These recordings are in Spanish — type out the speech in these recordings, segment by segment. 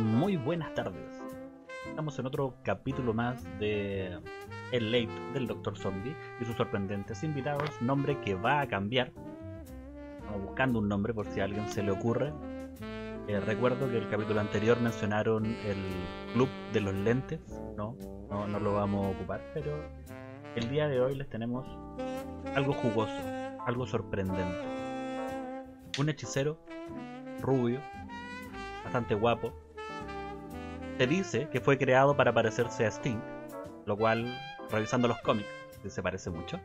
Muy buenas tardes. Estamos en otro capítulo más de El Late del Dr. Zombie y sus sorprendentes invitados, nombre que va a cambiar. Estamos buscando un nombre por si a alguien se le ocurre. Eh, recuerdo que el capítulo anterior mencionaron el Club de los Lentes, no, no, no lo vamos a ocupar, pero el día de hoy les tenemos algo jugoso, algo sorprendente. Un hechicero rubio, bastante guapo. Se dice que fue creado para parecerse a Sting, lo cual, revisando los cómics, se parece mucho.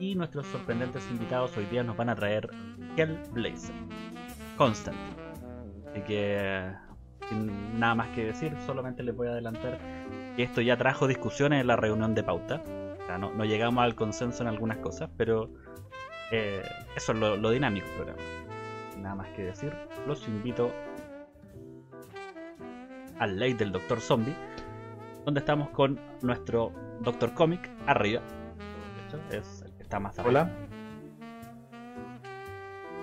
Y nuestros sorprendentes invitados hoy día nos van a traer Hellblazer, Constantine. Así que, sin nada más que decir, solamente les voy a adelantar que esto ya trajo discusiones en la reunión de pauta. No, llegamos al consenso en algunas cosas, pero eh, eso es lo, lo dinámico del programa. Nada más que decir, los invito al late del Doctor Zombie, donde estamos con nuestro Doctor Comic arriba. De hecho, es el que está más arriba. Hola.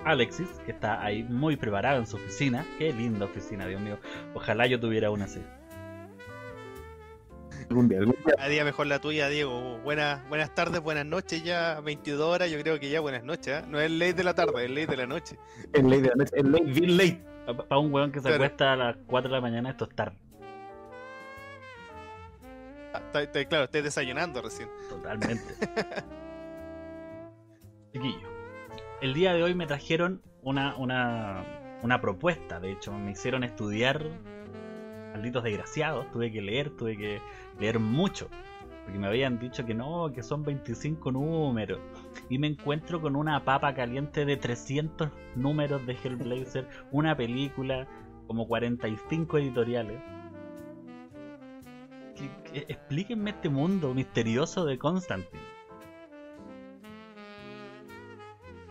Alexis, que está ahí muy preparado en su oficina. Qué linda oficina, Dios mío. Ojalá yo tuviera una así. Algún día, algún día. Cada día mejor la tuya, Diego. Buenas, buenas tardes, buenas noches ya, 22 horas, yo creo que ya buenas noches. ¿eh? No es ley de la tarde, es ley de la noche. El late, de la noche, el late, bien late. Para un weón que se acuesta a las 4 de la mañana, esto es tarde. Ah, claro, estoy desayunando recién. Totalmente. Chiquillo, el día de hoy me trajeron una, una, una propuesta. De hecho, me hicieron estudiar. Malditos desgraciados. Tuve que leer, tuve que leer mucho. Porque me habían dicho que no, que son 25 números. Y me encuentro con una papa caliente de 300 números de Hellblazer. Una película, como 45 editoriales. Que- que- explíquenme este mundo misterioso de Constantine.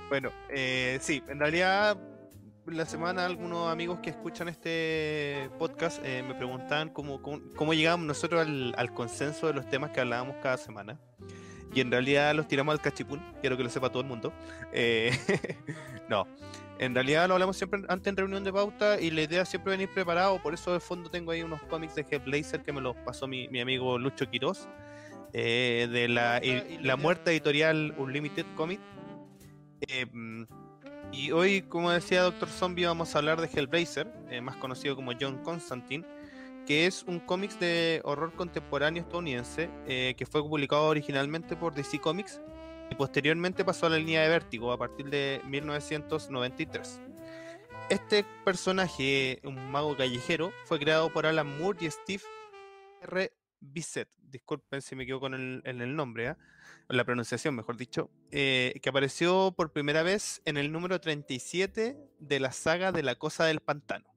Bueno, eh, sí, en realidad la semana algunos amigos que escuchan este podcast eh, me preguntaban cómo, cómo, llegamos nosotros al consenso de los temas que hablábamos cada semana. Y en realidad los tiramos al cachipún, quiero que lo sepa todo el mundo. Eh, no, en realidad lo hablamos siempre antes en reunión de pauta y la idea es siempre venir preparado. Por eso de fondo tengo ahí unos cómics de Hellblazer que me los pasó mi, mi amigo Lucho Quiroz. eh, de la, y- la muerta editorial Unlimited Comic. Eh, mm, y hoy, como decía Doctor Zombie, vamos a hablar de Hellblazer, más conocido como John Constantine, que es un cómics de horror contemporáneo estadounidense eh, que fue publicado originalmente por DC Comics y posteriormente pasó a la línea de Vértigo a partir de 1993. Este personaje, un mago callejero, fue creado por Alan Moore y Steve R. Bissett. Disculpen si me equivoco en el nombre, ¿ah? la pronunciación, mejor dicho, eh, que apareció por primera vez en el número 37 de la saga de la Cosa del Pantano.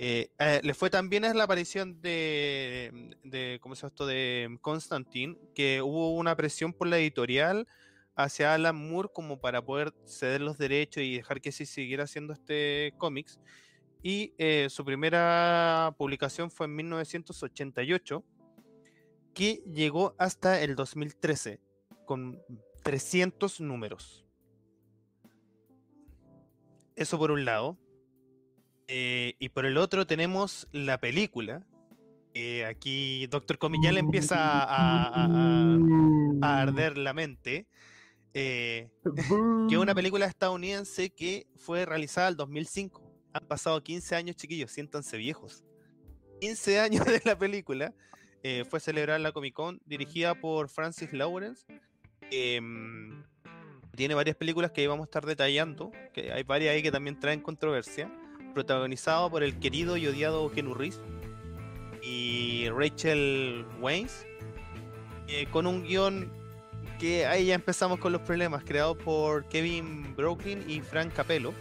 Eh, eh, le fue también a la aparición de, de ¿cómo esto? de Constantine, que hubo una presión por la editorial hacia Alan Moore como para poder ceder los derechos y dejar que se siguiera haciendo este cómics. Y eh, su primera publicación fue en 1988 que llegó hasta el 2013 con 300 números. Eso por un lado. Eh, y por el otro tenemos la película. aquí Doctor le empieza a, a- arder la mente. eh, que es una película estadounidense que fue realizada en 2005. Han pasado 15 años, chiquillos, siéntanse viejos. 15 años de la película. eh, fue celebrada la Comic Con, dirigida por Francis Lawrence. em, tiene varias películas que ahí vamos a estar detallando, que hay varias ahí que también traen controversia. Protagonizado por el querido y odiado Keanu Reeves y Rachel Waynes, eh, con un guion que ahí ya empezamos con los problemas, creado por Kevin Brooklyn y Frank Capello.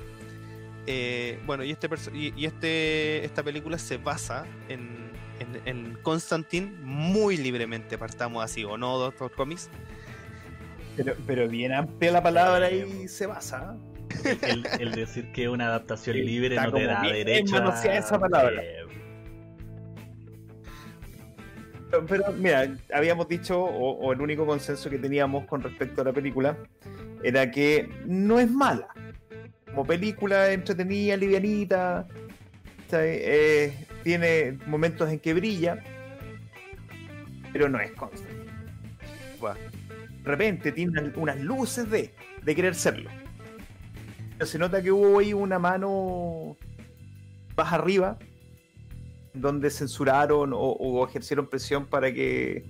Eh, bueno, y, este y, y este, esta película se basa en, en, en Constantine muy libremente, partamos así, ¿o no, Doctor Comics? Pero, pero bien amplia la palabra y se basa. El, el decir que una adaptación Sí, libre está no te da derecho a... manoseada esa palabra. eh, Pero, pero, mira, habíamos dicho, o, o el único consenso que teníamos con respecto a la película, era que no es mala. Como película entretenida, livianita. Eh, tiene momentos en que brilla, pero no es Constantine. Buah. De repente tiene unas- unas luces de, de querer serlo. Pero se nota que hubo ahí una mano más arriba, donde censuraron o, o ejercieron presión para que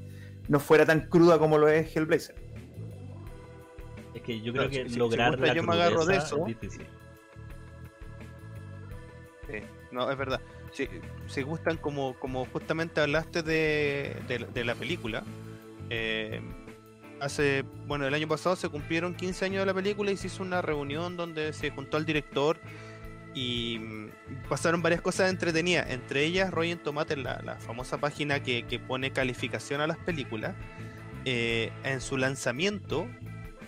no fuera tan cruda como lo es Hellblazer. Es que yo creo que si- lograr si gusta, la yo me agarro de eso. es difícil. Sí, no, es verdad. Si, si gustan, como, como justamente hablaste de, de, de la película, eh, hace, bueno, el año pasado se cumplieron 15 años de la película y se hizo una reunión donde se juntó al director y mm, pasaron varias cosas entretenidas. Entre ellas, Rotten Tomatoes, la, la famosa página que, que pone calificación a las películas, eh, en su lanzamiento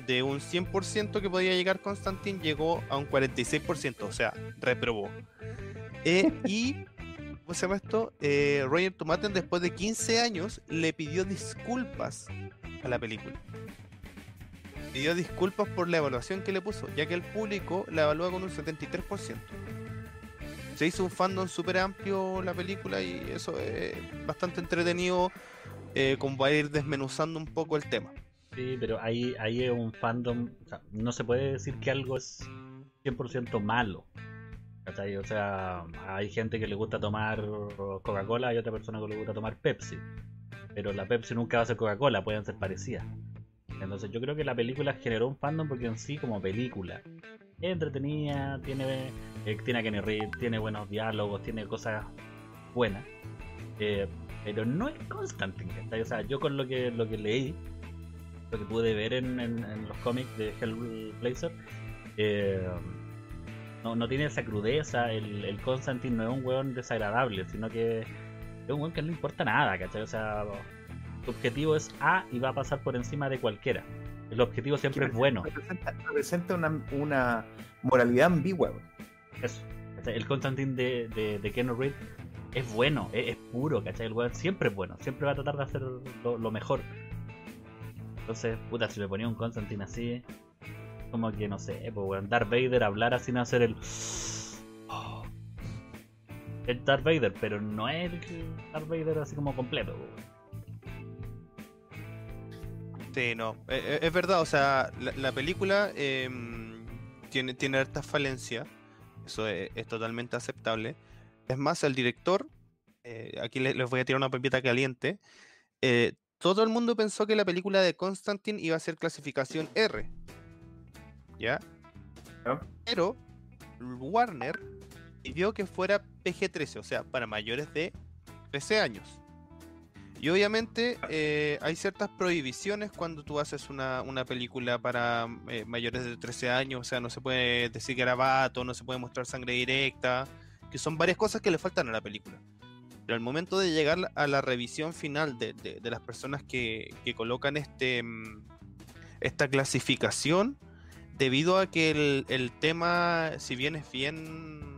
de un 100% que podía llegar Constantine llegó a un 46%, o sea, reprobó. Eh, y, ¿cómo se llama esto? Eh, Roger Tomaten después de 15 años le pidió disculpas a la película. Pidió disculpas por la evaluación que le puso, ya que el público la evalúa con un 73%. Se hizo un fandom súper amplio la película y eso es bastante entretenido eh, como para ir desmenuzando un poco el tema. Sí, pero ahí, ahí es un fandom. o sea, no se puede decir que algo es 100% malo. ¿cachai? O sea, hay gente que le gusta tomar Coca-Cola y otra persona que le gusta tomar Pepsi. Pero la Pepsi nunca va a ser Coca-Cola, pueden ser parecidas. Entonces yo creo que la película generó un fandom porque en sí como película es entretenida, tiene, eh, tiene a Kenny Reed, tiene buenos diálogos, tiene cosas buenas. Eh, pero no es Constantine. O sea, yo con lo que, lo que leí, lo que pude ver en, en- en los cómics de Hellblazer, eh, no, no tiene esa crudeza, el, el Constantine no es un weón desagradable, sino que es un weón que no le importa nada, ¿cachai? O sea, su objetivo es A y va a pasar por encima de cualquiera. El objetivo siempre es bueno. Representa, representa una, una moralidad ambigua. Eso. ¿cachai? El Constantine de, de, de Keanu Reeves es bueno, es, es puro, ¿cachai? El weón siempre es bueno, siempre va a tratar de hacer lo, lo mejor. Entonces, puta, si me ponía un Constantine así, como que no sé, pues weón, Darth Vader hablar así no hacer el. El Darth Vader, pero no es el Darth Vader así como completo. Sí, no, eh, eh, es verdad, o sea, la, la película em, tiene, tiene hartas falencias, eso es, es totalmente aceptable. Es más, el director, eh, aquí le- les, voy a tirar una pepita caliente, eh, todo el mundo pensó que la película de Constantine iba a ser clasificación R, ¿ya? ¿Ya? Pero Warner pidió que fuera PG-13, o sea, para mayores de 13 años. Y obviamente eh, hay ciertas prohibiciones cuando tú haces una, una película para eh, mayores de 13 años, o sea, no se puede decir garabato, no se puede mostrar sangre directa, que son varias cosas que le faltan a la película. Pero al momento de llegar a la revisión final de, de- de las personas que, que colocan este, mm, esta clasificación, debido a que el, el tema, si bien es bien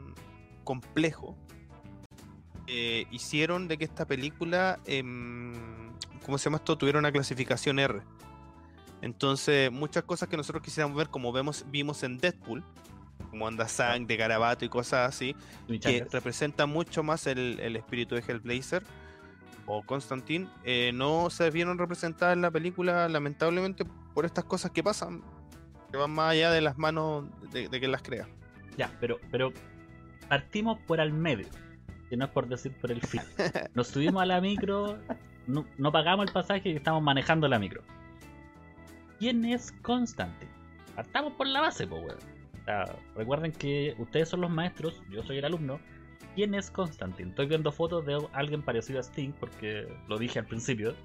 complejo, eh, hicieron de que esta película, em, ¿cómo se llama esto? Tuviera una clasificación R. Entonces, muchas cosas que nosotros quisiéramos ver, como vemos, vimos en Deadpool, como anda Sang de Garabato y cosas así, que representa mucho más el, el espíritu de Hellblazer o Constantine, eh, no se vieron representadas en la película, lamentablemente, por estas cosas que pasan, que van más allá de las manos de, de quien las crea. Ya, pero, pero partimos por al medio, que no es por decir por el final. Nos subimos a la micro, no, no pagamos el pasaje y estamos manejando la micro. ¿Quién es Constantine? Partamos por la base, pues, weón. O sea, recuerden que ustedes son los maestros, yo soy el alumno. ¿Quién es Constantine? Estoy viendo fotos de alguien parecido a Sting, porque lo dije al principio.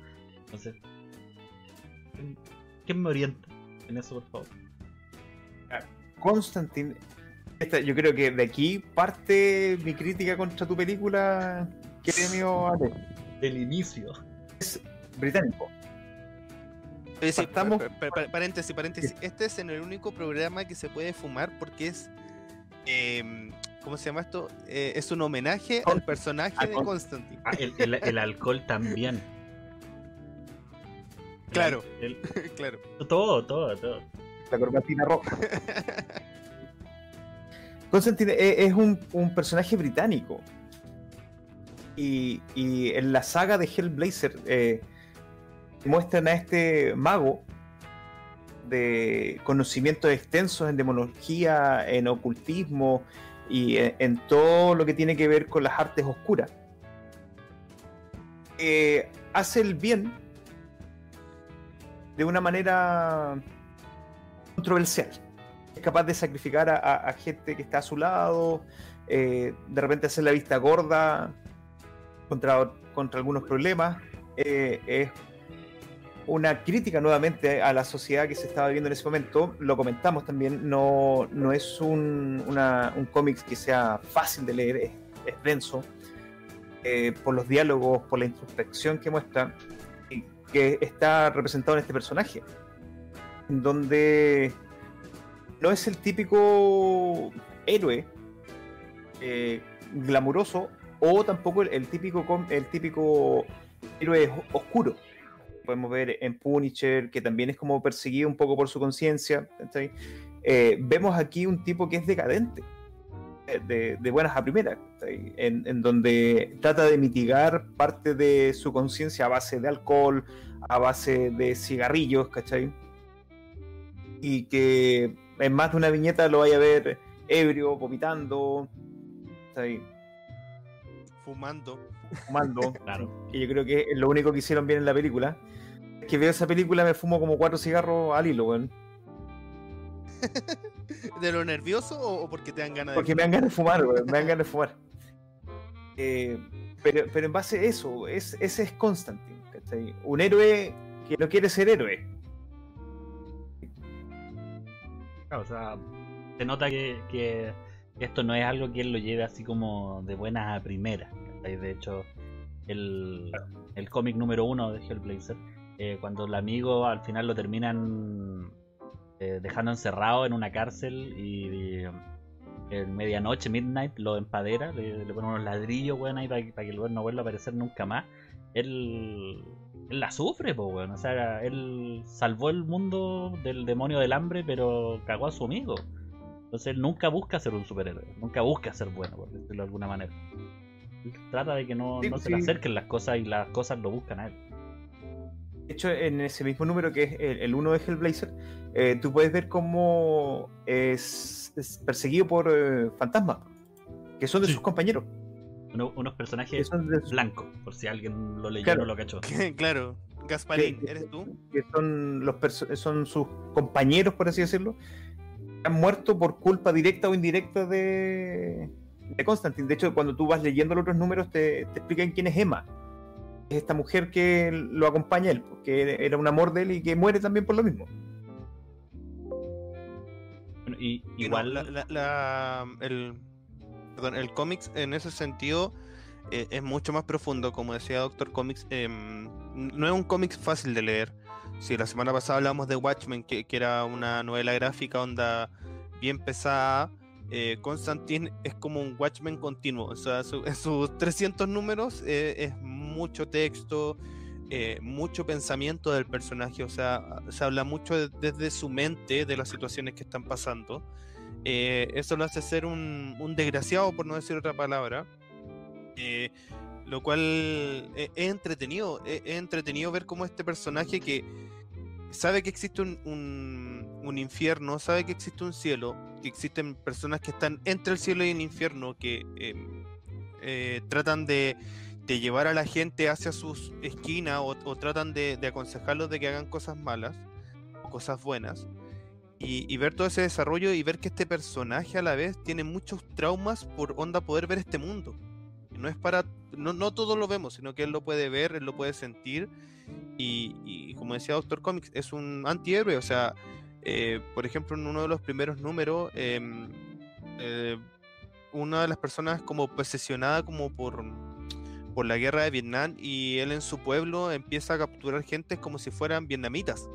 Entonces, ¿quién- ¿quién me orienta en eso, por favor? Constantine. Esta- yo creo que de aquí parte mi crítica contra tu película, Gremio Ale. Del inicio. británico. Eh, sí, Partamos- pa- pa- pa- paréntesis, paréntesis. Este es en el único programa que se puede fumar porque es. em, ¿Cómo se llama esto? Eh, es un homenaje al personaje de Con- Constantine. Ah, el, el- el alcohol también. El- Claro. el- claro. todo, todo, todo. La corbatina roja. Constantine es, es un, personaje británico. Y, en la saga de Hellblazer eh, muestran a este mago de conocimientos extensos en demonología, en ocultismo y en, en todo lo que tiene que ver con las artes oscuras. Eh, hace el bien de una manera controversial. Es capaz de sacrificar a, gente que está a su lado, eh, de repente hacer la vista gorda contra, contra algunos problemas. Eh, es una crítica nuevamente a la sociedad que se estaba viviendo en ese momento. Lo comentamos también, no, no es un, un cómic que sea fácil de leer, es, denso. eh, por los diálogos, por la introspección que muestra, y que está representado en este personaje, donde no es el típico héroe eh, glamuroso o tampoco el, típico el típico héroe oscuro. Podemos ver en Punisher, que también es como perseguido un poco por su conciencia. Eh, vemos aquí un tipo que es decadente, eh, de, buenas a primeras, en, en donde trata de mitigar parte de su conciencia a base de alcohol, a base de cigarrillos, ¿cachai? Y que en más de una viñeta lo vaya a ver ebrio, vomitando. Fumando. fumando, Claro. que yo creo que es lo único que hicieron bien en la película. Es que veo esa película me fumo como cuatro cigarros al hilo, weón. ¿De lo nervioso o, porque te dan ganas de Porque me dan ganas de fumar, weón. Me dan ganas de fumar. Eh, pero, pero en base a eso, es, ese es Constantine, ¿cachai? Un héroe que no quiere ser héroe. O sea, se nota que, que esto no es algo que él lo lleve así como de buenas a primeras. De hecho, el, el cómic número uno de Hellblazer, eh, cuando el amigo al final lo terminan eh, dejando encerrado en una cárcel y, y, en medianoche, midnight, lo empadera, le, le pone unos ladrillos, weón, ahí para, que- el no vuelva a aparecer nunca más. Él, él la sufre, pues, weón. O sea, él salvó el mundo del demonio del hambre, pero cagó a su amigo. Entonces él nunca busca ser un superhéroe, nunca busca ser bueno, por decirlo de alguna manera. Él trata de que no, Sí, no se sí. le acerquen las cosas y las cosas lo buscan a él. De hecho, en ese mismo número que es el, el uno de Hellblazer, eh, tú puedes ver cómo es, es perseguido por eh, fantasmas, que son de Sí. sus compañeros. Uno- unos que personajes son de sus- blancos, por si alguien lo leyó Claro. o no lo cachó. claro. Gasparín, que- ¿eres tú? que son los son sus compañeros, por así decirlo, que han muerto por culpa directa o indirecta de, de Constantine. De hecho, cuando tú vas leyendo los otros números, te, te explican quién es Emma. Es esta mujer que lo acompaña a él, porque era un amor de él y que muere también por lo mismo. Bueno, y Y no, igual, la- la- la- el, perdón, el cómics en ese sentido eh, es mucho más profundo, como decía Doctor Comics. em, no es un cómic fácil de leer. Si la semana pasada hablamos de Watchmen, que, era una novela gráfica onda bien pesada, eh, Constantine es como un Watchmen continuo. O sea, su- en sus 300 números eh, es mucho texto, mucho pensamiento del personaje. O sea, se habla mucho de- desde su mente de las situaciones que están pasando. Eh, eso lo hace ser un, desgraciado, por no decir otra palabra. Eh, lo cual eh, es entretenido. Es, entretenido ver cómo este personaje que sabe que existe un, un- infierno, sabe que existe un cielo, que existen personas que están entre el cielo y el infierno, que tratan de, llevar a la gente hacia sus esquinas o, o tratan de, de aconsejarlos de que hagan cosas malas o cosas buenas. Y, y ver todo ese desarrollo y ver que este personaje a la vez tiene muchos traumas por onda poder ver este mundo. No es para. No, no todos lo vemos, sino que él lo puede ver, él lo puede sentir. Y, y como decía Doctor Comics, es un antihéroe. O sea, eh, por ejemplo, en uno de los primeros números, em, eh, una de las personas como posesionada como por, por la guerra de Vietnam y él en su pueblo empieza a capturar gente como si fueran vietnamitas.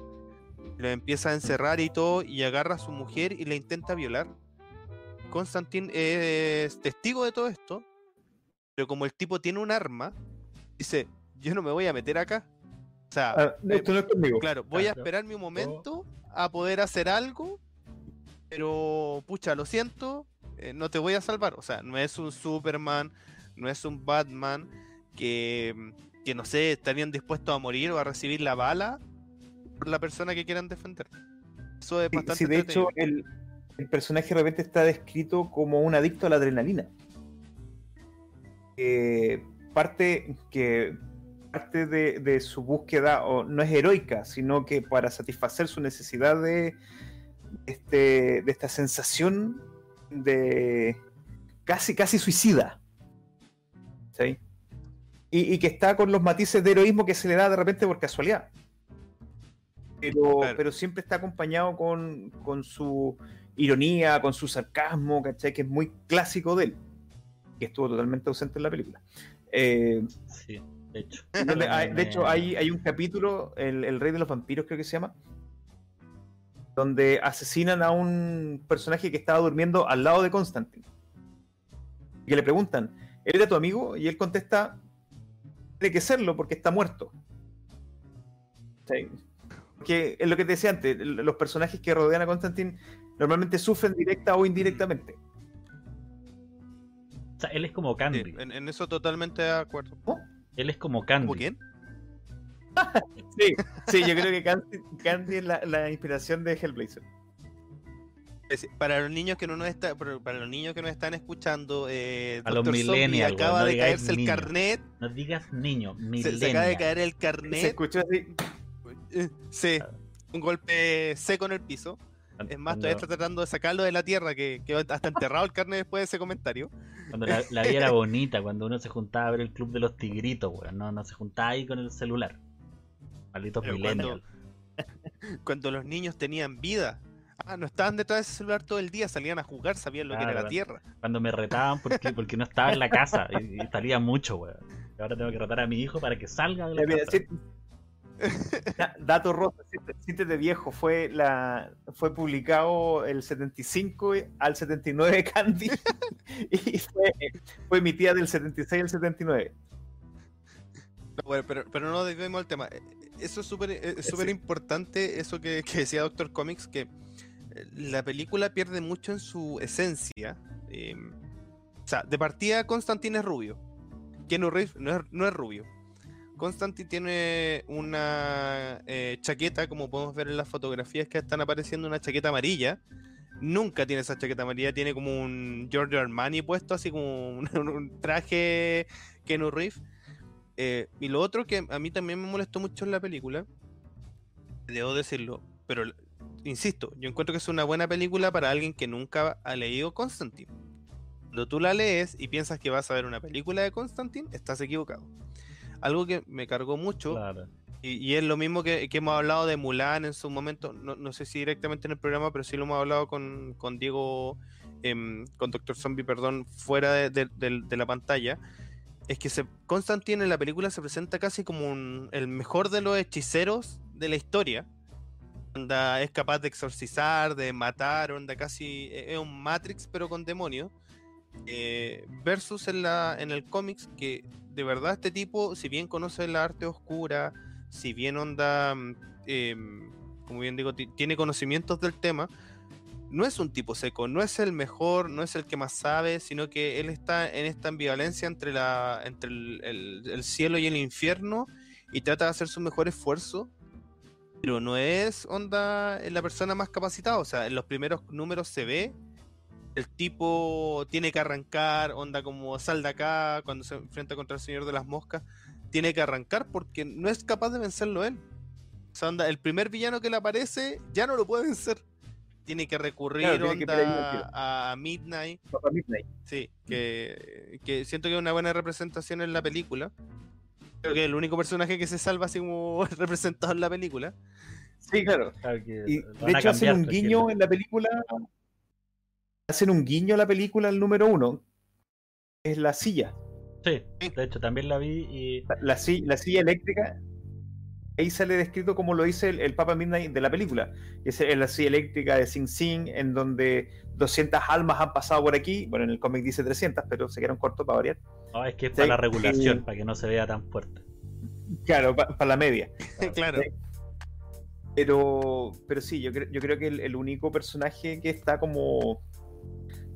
Lo empieza a encerrar y todo y agarra a su mujer y la intenta violar. Constantine es testigo de todo esto, pero como el tipo tiene un arma, dice, yo no me voy a meter acá. O sea, Ah, no, esto no es conmigo. Claro, voy a esperar mi momento a poder hacer algo, pero pucha, lo siento, eh, no te voy a salvar. O sea, no es un Superman, no es un Batman que, que no sé, estarían dispuestos a morir o a recibir la bala por la persona que quieran defender. Eso es Sí, bastante sí, de hecho, el, el personaje de repente está descrito como un adicto a la adrenalina. Que parte, que parte de, de su búsqueda o, no es heroica, sino que para satisfacer su necesidad de, este, de esta sensación de casi, casi suicida. ¿Sí? Y, y que está con los matices de heroísmo que se le da de repente por casualidad. Pero, Claro. pero siempre está acompañado con, con su ironía, con su sarcasmo, ¿cachai? Que es muy clásico de él. Que estuvo totalmente ausente en la película. Eh, Sí, de hecho. donde hay- de hecho, hay, hay un capítulo, el, el Rey de los Vampiros creo que se llama, donde asesinan a un personaje que estaba durmiendo al lado de Constantine. Y que le preguntan, ¿él era tu amigo? Y él contesta, tiene que serlo porque está muerto. Sí. Que es lo que te decía antes, los personajes que rodean a Constantine normalmente sufren directa o indirectamente. O sea, él es como Candy. Sí, en, en eso totalmente de acuerdo. Él es como Candy. ¿Como quién? Sí, sí, yo creo que Candy, Candy es la, la inspiración de Hellblazer. Para los niños que no nos está, para los niños que nos están escuchando, eh, A los millennials, acaba no de caerse el carnet, No digas niño, se, se acaba de caer el Se carnet, escuchó así. Eh, sí, un golpe seco en el piso. Es más, todavía está tratando de sacarlo de la tierra, que quedó hasta enterrado el carnet después de ese comentario. Cuando la, la vida era bonita, cuando uno se juntaba a ver el club de los tigritos, weón. No, no se juntaba ahí con el celular. Malditos millennials. Cuando los niños tenían vida. Ah, no estaban detrás de ese celular todo el día, salían a jugar, sabían lo que era la tierra. Cuando me retaban porque, porque no estaba en la casa y, y salía mucho, weón. Y ahora tengo que retar a mi hijo para que salga de la mira, casa. sí- Dato rojo, Siete de viejo fue la fue publicado el 75 al 79 Candy y fue, fue emitida del 76 al 79. No, bueno, pero, pero no desviemos el tema. Eso es súper eh, es súper Sí. importante, eso que, que decía Doctor Comics, que eh, la película pierde mucho en su esencia. eh, o sea, de partida Constantine es rubio. Keanu Reeves no es, no es rubio. Constantine tiene una eh, chaqueta, como podemos ver en las fotografías que están apareciendo, una chaqueta amarilla. Nunca tiene esa chaqueta amarilla, tiene como un Giorgio Armani puesto, así como un, traje Keanu Reeves. Eh, y lo otro que a mí también me molestó mucho en la película, debo decirlo, pero insisto, yo encuentro que es una buena película para alguien que nunca ha leído Constantine. Cuando tú la lees y piensas que vas a ver una película de Constantine, estás equivocado. Algo que me cargó mucho, Claro. y, y es lo mismo que, que hemos hablado de Mulan en su momento, no, no sé si directamente en el programa, pero sí lo hemos hablado con, con Diego, em, con Doctor Zombie, perdón, fuera de, de- del- de la pantalla, es que se, Constantine en la película se presenta casi como un- el mejor de los hechiceros de la historia. Onda, es capaz de exorcizar, de matar, onda casi e, es un Matrix pero con demonios. Eh, versus en, la, en el cómics que de verdad este tipo, si bien conoce la arte oscura, si bien onda, mm, em, como bien digo, ti- tiene conocimientos del tema, no es un tipo seco, no es el mejor, no es el que más sabe, sino que él está en esta ambivalencia entre, la, entre el, el- el cielo y el infierno y trata de hacer su mejor esfuerzo, pero no es onda la persona más capacitada, o sea, en los primeros números se ve el tipo tiene que arrancar, onda como sal de acá cuando se enfrenta contra el señor de las moscas, tiene que arrancar porque no es capaz de vencerlo él. O sea, onda, el primer villano que le aparece ya no lo puede vencer. Tiene que recurrir Claro, tiene onda, a Midnight. Papá Midnight. Sí, que, que siento que es una buena representación en la película. Creo que es el único personaje que se salva así como representado en la película. Sí, claro. Claro que Y lo de hecho hacen un guiño en la película. Hacen un guiño a la película el número uno. Es la silla. Sí, de hecho también la vi y La, la si- la silla eléctrica. Ahí sale descrito como lo dice el, el Papa Midnight de la película. Es es la silla eléctrica de Sing Sing, en donde 200 almas han pasado por aquí. Bueno, en el cómic dice 300, pero se quedaron cortos para variar. no, es que es Sí, para la regulación, para que no se vea tan fuerte. Claro, para la media. claro. Sí. Pero, pero sí, yo, cre- yo creo que el, el único personaje que está como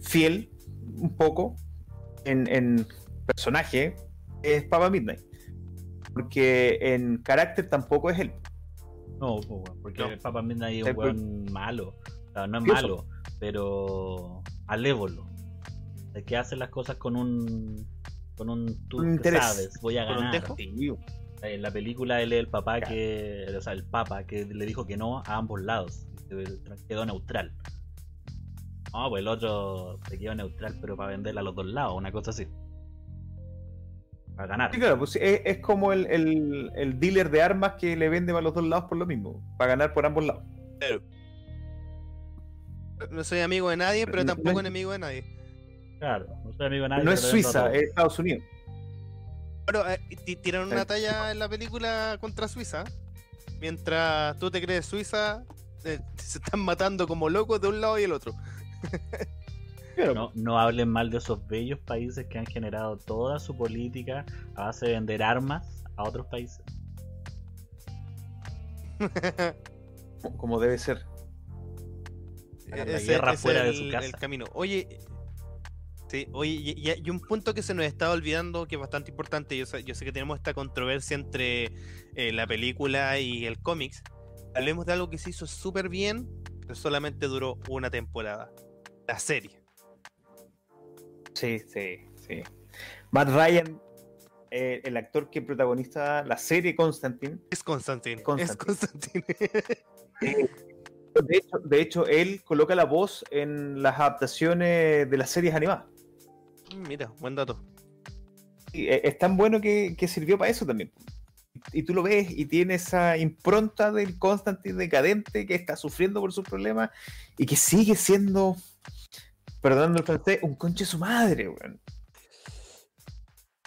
fiel un poco en, en personaje es Papa Midnight. Porque en carácter tampoco es él. No, porque No. el Papa Midnight es un weón malo. O sea, no es malo, pero alévolo. De que hace las cosas con un. con un. Tú Un que interés. sabes, voy a ¿Con un ganar. En la película él es el papá Claro. que. O sea, el papa que le dijo que no a ambos lados. Quedó neutral. No, pues el otro se quedó neutral, pero para venderla a los dos lados, una cosa así. Para ganar. Sí, claro, pues es, es como el, el- el dealer de armas que le vende para los dos lados por lo mismo, para ganar por ambos lados. No soy amigo de nadie, pero tampoco no- enemigo de nadie. Claro, no soy amigo de nadie. no pero es a Suiza, es Estados Unidos. Bueno, eh, ti- tiraron una talla en la película contra Suiza. Mientras tú te crees Suiza, eh, se están matando como locos de un lado y el otro. No, no hablen mal de esos bellos países que han generado toda su política a base de vender armas a otros países. como- debe ser. La Ese- guerra ese fuera de su casa. el camino. Oye, sí, oye, y, y- y un punto que se nos estaba olvidando que es bastante importante. Yo sé, yo sé que tenemos esta controversia entre eh, la película y el cómics. Hablemos de algo que se hizo súper bien, solamente duró una temporada. La serie. Sí, sí, sí. Matt Ryan, eh, el actor que protagoniza la serie Constantine. Es Constantine. Es Constantine. Constantine. De hecho, de hecho, él coloca la voz en las adaptaciones de las series animadas. Mira, buen dato. Y es es tan bueno que, que sirvió para eso también. Y tú lo ves y tiene esa impronta del Constantine decadente que está sufriendo por sus problemas y que sigue siendo, perdonando el francés, un conche de su madre, weón.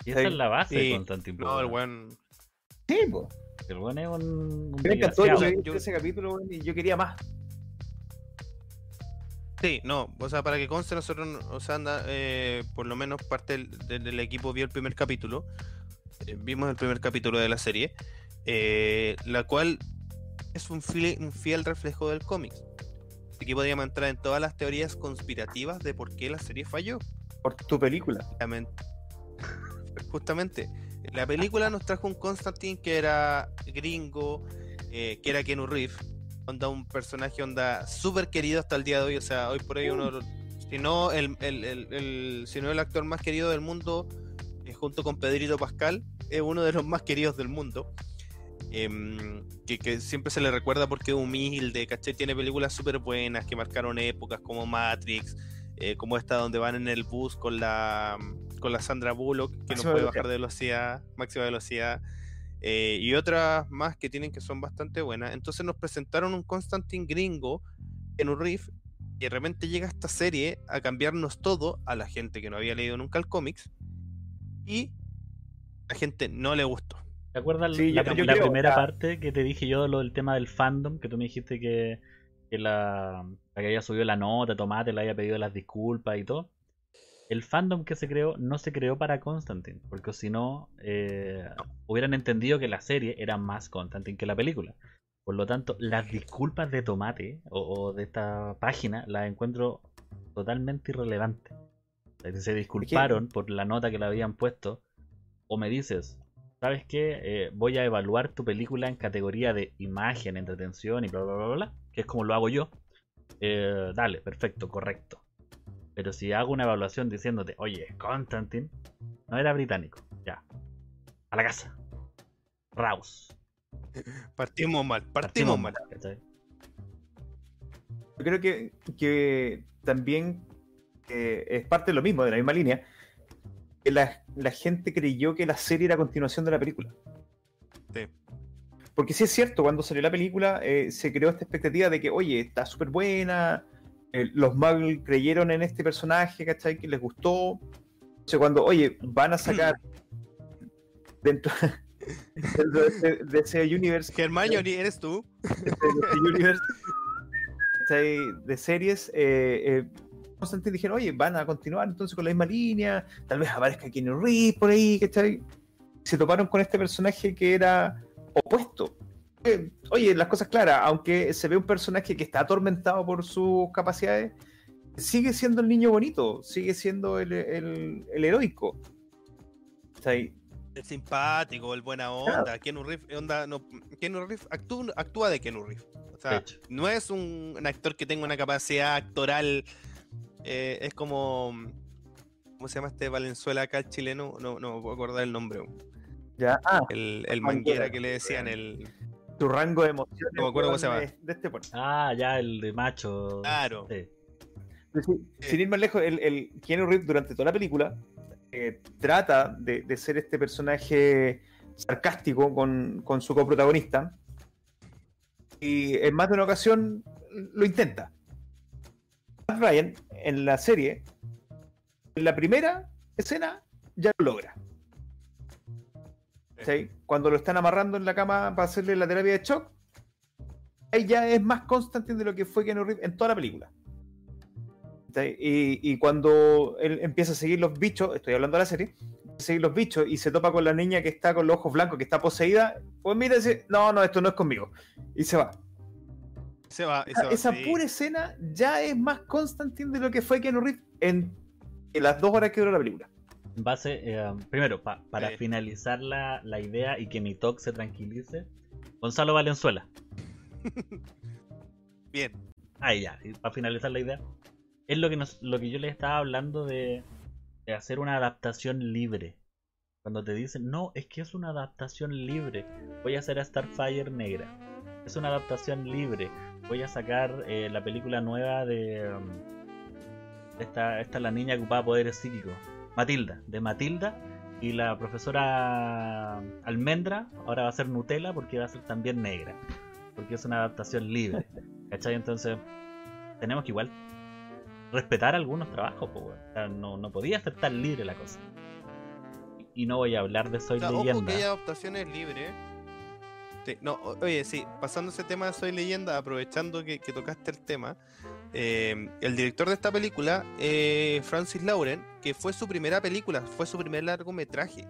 Y esa es la base de. Constantine. No, el buen. Sí, po. El weón es un, un Me encantó yo ese capítulo weón, y yo quería más. Sí, no, o sea, para que conste, nosotros, o sea, anda, eh, por lo menos parte del, del- del equipo vio el primer capítulo, vimos el primer capítulo de la serie, eh, la cual es un fiel, un fiel reflejo del cómic. Aquí podríamos entrar en todas las teorías conspirativas de por qué la serie falló. Por tu película. Justamente, la película nos trajo un Constantine que era gringo, eh, que era Keanu Reeves, onda un personaje onda súper querido hasta el día de hoy, o sea, hoy por hoy uno, si no el, el, el- el- si no el actor más querido del mundo, eh, junto con Pedrito Pascal, es uno de los más queridos del mundo. Em, que, que siempre se le recuerda porque es humilde, ¿cachai? Tiene películas súper buenas que marcaron épocas como Matrix, eh, como esta donde van en el bus con la con la Sandra Bullock, que no puede velocidad. bajar de velocidad, máxima velocidad, eh, y otras más que tienen que son bastante buenas. Entonces nos presentaron un Constantine gringo en un riff, y de repente llega esta serie a cambiarnos todo a la gente que no había leído nunca el cómics, y a la gente no le gustó. ¿Te acuerdas Sí, la, yo- primera parte que te dije yo, lo del tema del fandom? Que tú me dijiste que, que la, la que había subido la nota, Tomate, le había pedido las disculpas y todo. El fandom que se creó no se creó para Constantine, porque si no, eh, hubieran entendido que la serie era más Constantine que la película. Por lo tanto, las disculpas de Tomate o, o de esta página las encuentro totalmente irrelevantes. Se disculparon por la nota que le habían puesto, o me dices, ¿sabes qué? Eh, voy a evaluar tu película en categoría de imagen, entretención y bla bla bla bla, bla, que es como lo hago yo. Eh, dale, perfecto, correcto. Pero si hago una evaluación diciéndote, oye, Constantine no era británico, ya. A la casa. Raus. Partimos mal, partimos mal. Yo creo que, que también es parte de lo mismo, de la misma línea, que la, la gente creyó que la serie era continuación de la película. Sí. Porque sí es cierto, cuando salió la película eh, se creó esta expectativa de que, oye, está súper buena, eh, los Muggles creyeron en este personaje, ¿cachai? Que les gustó. Entonces cuando, oye, van a sacar dentro, dentro de, ese, de ese universe Hermione, ¿eres tú? de este universe ¿cachai? de series, eh, Constantine dijeron, oye, van a continuar entonces con la misma línea, tal vez aparezca Keanu Reeves por ahí, ¿cachai? Se toparon con este personaje que era opuesto. Eh, Oye, las cosas claras, aunque se ve un personaje que está atormentado por sus capacidades, sigue siendo el niño bonito, sigue siendo el, el, el heroico. Está ahí. El simpático, el buena onda. Keanu Reeves, onda, no, Reeves actúa, actúa de Keanu Reeves. O sea, no es un, un actor que tenga una capacidad actoral. Eh, es como. ¿Cómo se llama este Valenzuela acá, el chileno? No, no me puedo acordar el nombre. Ya, ah, El, el Manguera. manguera que le decían, el. tu rango de emociones. No me acuerdo cómo se llama. De, de este. Ah, ya, el de macho. Claro. Sí. Sí, sí, Sin ir más lejos, el, el Keanu Reeves durante toda la película eh, trata de, de ser este personaje sarcástico con, con su coprotagonista. Y en más de una ocasión lo intenta. Matt Ryan, en la serie, en la primera escena, ya lo logra. ¿Sí? Cuando lo están amarrando en la cama para hacerle la terapia de shock, ahí ya es más constante de lo que fue Keanu Reeves en toda la película. ¿Sí? Y, y cuando él empieza a seguir los bichos, estoy hablando de la serie, seguir los bichos y se topa con la niña que está con los ojos blancos, que está poseída, pues mira y dice, no, no, esto no es conmigo. Y se va. Se va, y se va, Esa sí. pura escena ya es más Constantine de lo que fue Keanu Reeves en, en las dos horas que duró la película. En base, eh, primero, pa- para Sí. finalizar la, la idea y que mi talk se tranquilice, Gonzalo Valenzuela. Bien. Ahí ya, para finalizar la idea. Es lo que, nos, lo que yo les estaba hablando de, de hacer una adaptación libre. Cuando te dicen, no, es que es una adaptación libre. Voy a hacer a Starfire negra. Es una adaptación libre. Voy a sacar eh, la película nueva de... um, esta, esta la niña que ocupaba poderes psíquicos. Matilda, de Matilda. Y la profesora Almendra ahora va a ser Nutella porque va a ser también negra. Porque es una adaptación libre. ¿Cachai? Entonces, tenemos que igual respetar algunos trabajos, weón. O sea, no, no podía ser tan libre la cosa. Y no voy a hablar de Soy O sea, ojo Leyenda. que hay adaptaciones libres. Sí, no, oye, sí, pasando ese tema de Soy Leyenda, aprovechando que, que tocaste el tema, eh, el director de esta película, eh, Francis Lauren, que fue su primera película, fue su primer largometraje.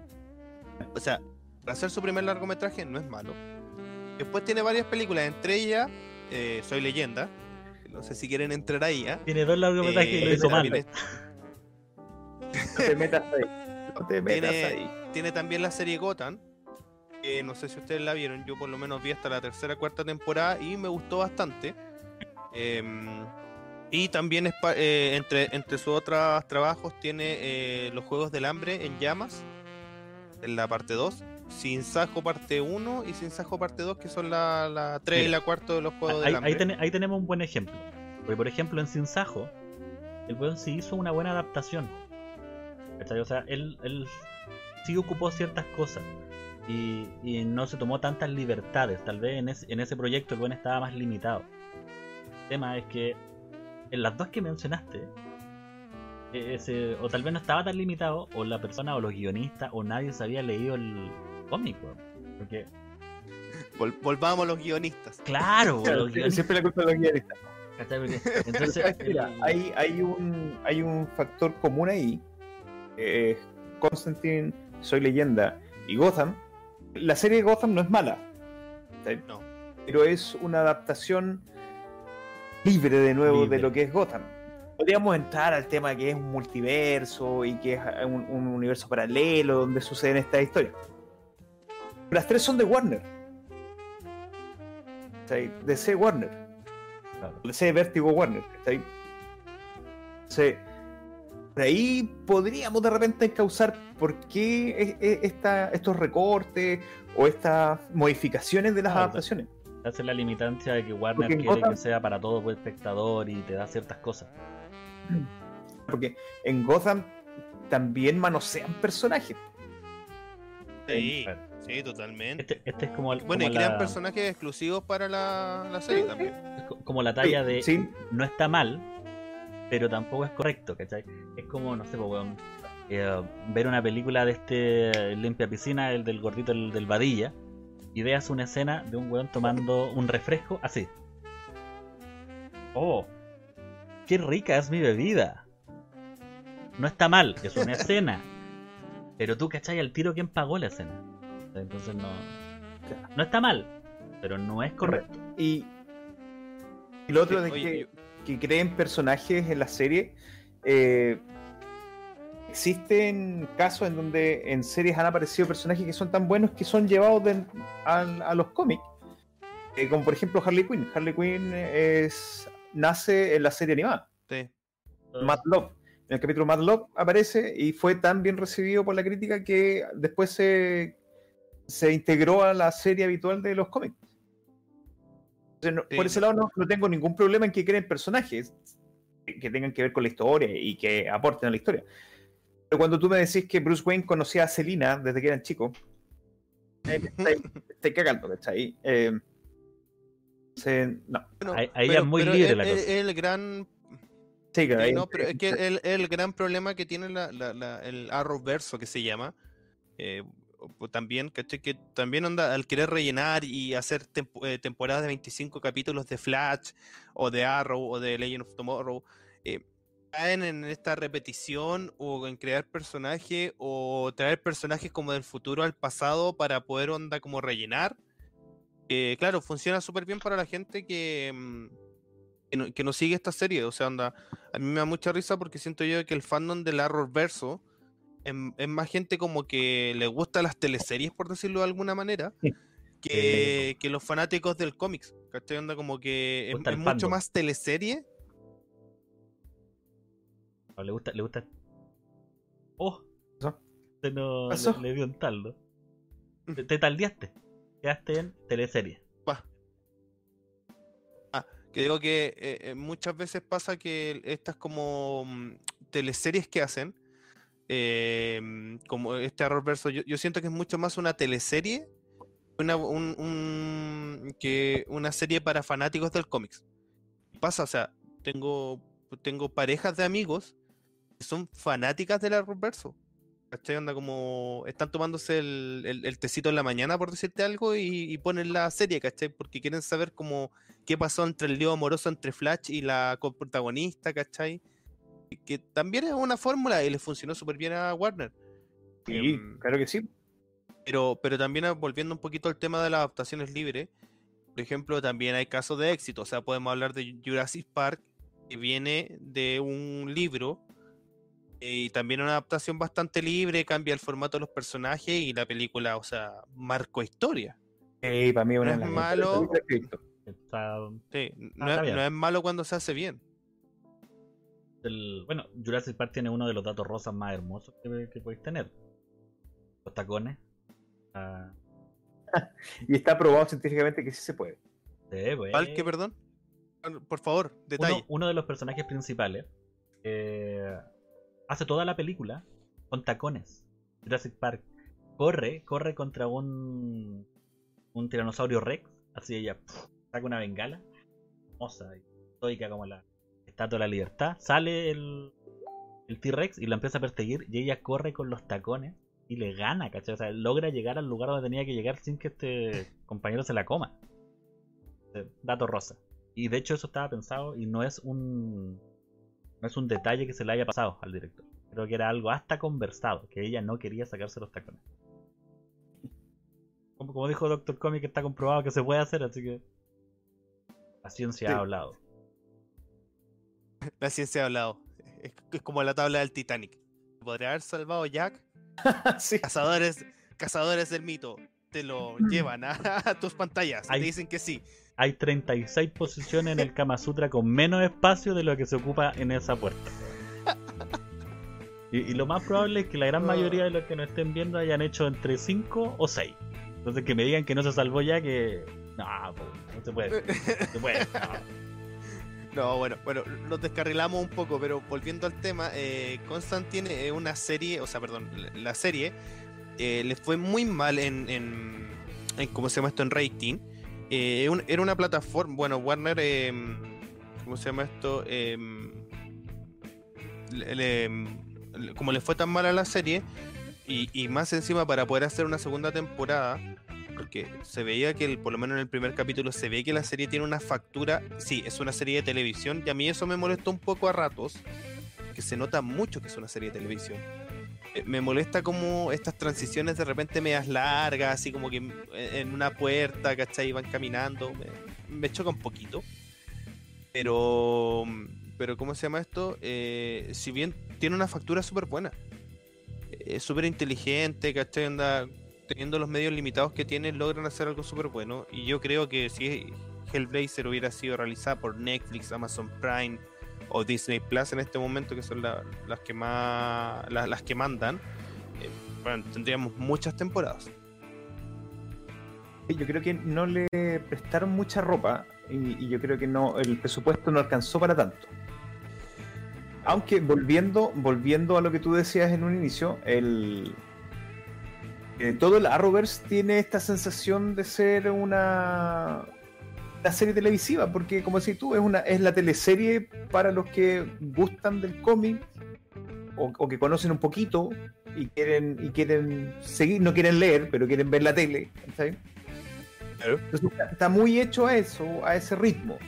O sea, para hacer su primer largometraje no es malo. Después tiene varias películas, entre ellas eh, Soy Leyenda. que No sé si quieren entrar ahí, ¿ah? Tiene dos largometrajes y lo Eh, hizo mal. también No te metas ahí. No te metas Tiene- ahí. Tiene también la serie Gotham. Que no sé si ustedes la vieron. Yo por lo menos vi hasta la tercera cuarta temporada y me gustó bastante. Em, y también es pa- eh, entre, entre sus otros trabajos tiene eh, los Juegos del Hambre en llamas. En la parte 2. Sin Sajo parte 1 y Sin Sajo parte 2 que son la, la 3 y la 4 de los Juegos Ahí, del ahí Hambre. ten- ahí tenemos un buen ejemplo. Porque, por ejemplo, en Sinsajo, el weón sí hizo una buena adaptación. O sea, él, él sí ocupó ciertas cosas. Y, y no se tomó tantas libertades. Tal vez en, ese- en ese proyecto el weón estaba más limitado. El tema es que en las dos que mencionaste, ese, o tal vez no estaba tan limitado, o la persona, o los guionistas, o nadie se había leído el cómic. weón. Porque, Vol- volvamos a los guionistas. claro, los Claro, guionistas. siempre la culpa de los guionistas. entonces, Mira, el- hay, hay, un, hay un factor común ahí. Eh, Constantine, Soy Leyenda y Gotham. La serie Gotham no es mala. ¿sí? No. Pero es una adaptación libre de nuevo Libre. de lo que es Gotham. Podríamos entrar al tema que es un multiverso y que es un, un universo paralelo donde suceden estas historias. Las tres son de Warner. ¿sí? DC Warner. claro. DC Vértigo Warner. Sí. Ahí podríamos de repente encauzar por qué esta- estos recortes o estas modificaciones de las adaptaciones. hace la limitancia de que Warner quiere Gotham- que sea para todo el espectador y te da ciertas cosas. Porque en Gotham también manosean personajes. Sí, sí, totalmente. Este, este es como, el- Bueno, y como crean la, personajes exclusivos para la, la serie también. es como la talla de Sí, no está mal, pero tampoco es correcto, ¿cachai? Es como, no sé, weón, eh, ver una película de este limpia piscina, el del gordito el del vadilla, y veas una escena de un weón tomando un refresco así. Oh, qué rica es mi bebida. No está mal, es una escena. Pero tú, ¿cachai? Al tiro quién pagó la escena. Entonces no. No está mal, pero no es correcto. y, y lo otro Sí, de oye, que, yo- que creen personajes en la serie. Eh, existen casos en donde en series han aparecido personajes que son tan buenos que son llevados de- a, a los cómics. Eh, como por ejemplo Harley Quinn. Harley Quinn es, nace en la serie animada. Sí. Mad Love. En el capítulo Mad Love aparece y fue tan bien recibido por la crítica que después se, se integró a la serie habitual de los cómics. Entonces, no- Sí. Por ese lado no, no tengo ningún problema en que creen personajes que tengan que ver con la historia y que aporten a la historia. Pero cuando tú me decís que Bruce Wayne conocía a Selina desde que eran chicos, eh, estáis cagando, ¿cachai? Eh, se- no. Bueno, Ahí- ahí ya es muy libre la el, cosa. el gran Sí, que ahí- no, pero es que el, el gran problema que tiene la, la- la- el Arrowverso que se llama, eh, también, ¿cachai? Que también onda al querer rellenar y hacer eh, temporadas de 25 capítulos de Flash o de Arrow o de Legend of Tomorrow, eh, caen en esta repetición o en crear personajes o traer personajes como del futuro al pasado para poder onda como rellenar. Claro, funciona súper bien para la gente que, mm, que, no, que sigue esta serie. O sea, onda, a mí me da mucha risa porque siento yo que el fandom del Arrowverso es, es más gente como que le gusta las teleseries, por decirlo de alguna manera, Sí. que, que los fanáticos del cómics. ¿Cachai? Onda como que es, mucho más teleserie. Le gusta, le gusta. Oh, ¿Pasó? se no, ¿Pasó? le, le dio un taldo. Te, te taldeaste. Quedaste en teleserie. Ah, que digo que eh, eh, muchas veces pasa que estas como mm, teleseries que hacen, mm, como este Arrowverso, yo, yo siento que es mucho más una teleserie una, un- un- que una serie para fanáticos del cómics. Pasa, o sea, tengo, tengo parejas de amigos que son fanáticas del Arrowverso. ¿Cachai? Onda como están tomándose el, el- tecito en la mañana, por decirte algo, y, y ponen la serie, ¿cachai? Porque quieren saber como qué pasó entre el lío amoroso entre Flash y la coprotagonista, ¿cachai? Que también es una fórmula y le funcionó súper bien a Warner. Sí, Em, claro que sí. pero, pero también ah, volviendo un poquito al tema de las adaptaciones libres, por ejemplo, también hay casos de éxito. O sea, podemos hablar de Jurassic Park, que viene de un libro eh, y también una adaptación bastante libre, cambia el formato de los personajes y la película, o sea, marcó historia. Sí, para mí una no es malo. Está Sí, no, Ah, es, no es malo cuando se hace bien. Bueno, Jurassic Park tiene uno de los datos rosas más hermosos que, que podéis tener. Los tacones. Ah, Y está probado científicamente que sí se puede. sí, pues. ¿Cuál que, perdón? Por favor, detalle. uno, uno de los personajes principales eh, hace toda la película con tacones. Jurassic Park corre, corre contra un un tiranosaurio Rex, así ella saca una bengala, hermosa y estoica como la estatua de la libertad, sale el, el T-Rex y la empieza a perseguir y ella corre con los tacones y le gana, ¿cachai? O sea, logra llegar al lugar donde tenía que llegar sin que este compañero se la coma. Eh, Dato rosa. Y de hecho eso estaba pensado y no es un no es un detalle que se le haya pasado al director. Creo que era algo hasta conversado, que ella no quería sacarse los tacones. Como, como dijo Doctor Comic, está comprobado que se puede hacer, así que la ciencia Sí. ha hablado. La ciencia ha hablado. Es, es como la tabla del Titanic. ¿Podría haber salvado Jack? sí. Cazadores, cazadores del mito te lo llevan a, a tus pantallas y Ay. te dicen que sí. Hay 36 posiciones en el Kama Sutra con menos espacio de lo que se ocupa en esa puerta. Y, y lo más probable es que la gran mayoría de los que nos estén viendo hayan hecho entre 5 o 6. Entonces que me digan que no se salvó ya, que... No, no se puede. No se puede. no. No, bueno, bueno, nos descarrilamos un poco, pero volviendo al tema, eh, Constantine es una serie, o sea, perdón, la- serie eh, le fue muy mal en, en, ¿cómo se llama esto? En rating. Eh, era una plataforma, bueno, Warner, eh, ¿cómo se llama esto? Eh, le- le- como le fue tan mal a la serie, y más encima para poder hacer una segunda temporada, porque se veía que el- por lo menos en el primer capítulo se ve que la serie tiene una factura, sí, es una serie de televisión y a mí eso me molestó un poco a ratos, que se nota mucho que es una serie de televisión. Eh, Me molesta como estas transiciones de repente medias largas, así como que en- en una puerta, ¿cachai? Van caminando, me, me choca un poquito. Pero, pero ¿cómo se llama esto? Eh, si bien tiene una factura súper buena, es súper inteligente, ¿cachai? Anda, teniendo los medios limitados que tiene, logran hacer algo súper bueno. Y yo creo que si Hellblazer hubiera sido realizada por Netflix, Amazon Prime o Disney Plus en este momento, que son la- las que más la- las que mandan, eh, bueno, tendríamos muchas temporadas. Yo creo que no le prestaron mucha ropa y, y yo creo que no el presupuesto no alcanzó para tanto. Aunque volviendo, volviendo a lo que tú decías en un inicio, el eh, todo el Arrowverse tiene esta sensación de ser una, una serie televisiva, porque como decís tú, es una es la teleserie para los que gustan del cómic o, o que conocen un poquito y quieren y quieren seguir, no quieren leer, pero quieren ver la tele, está, muy hecho a eso, a ese ritmo.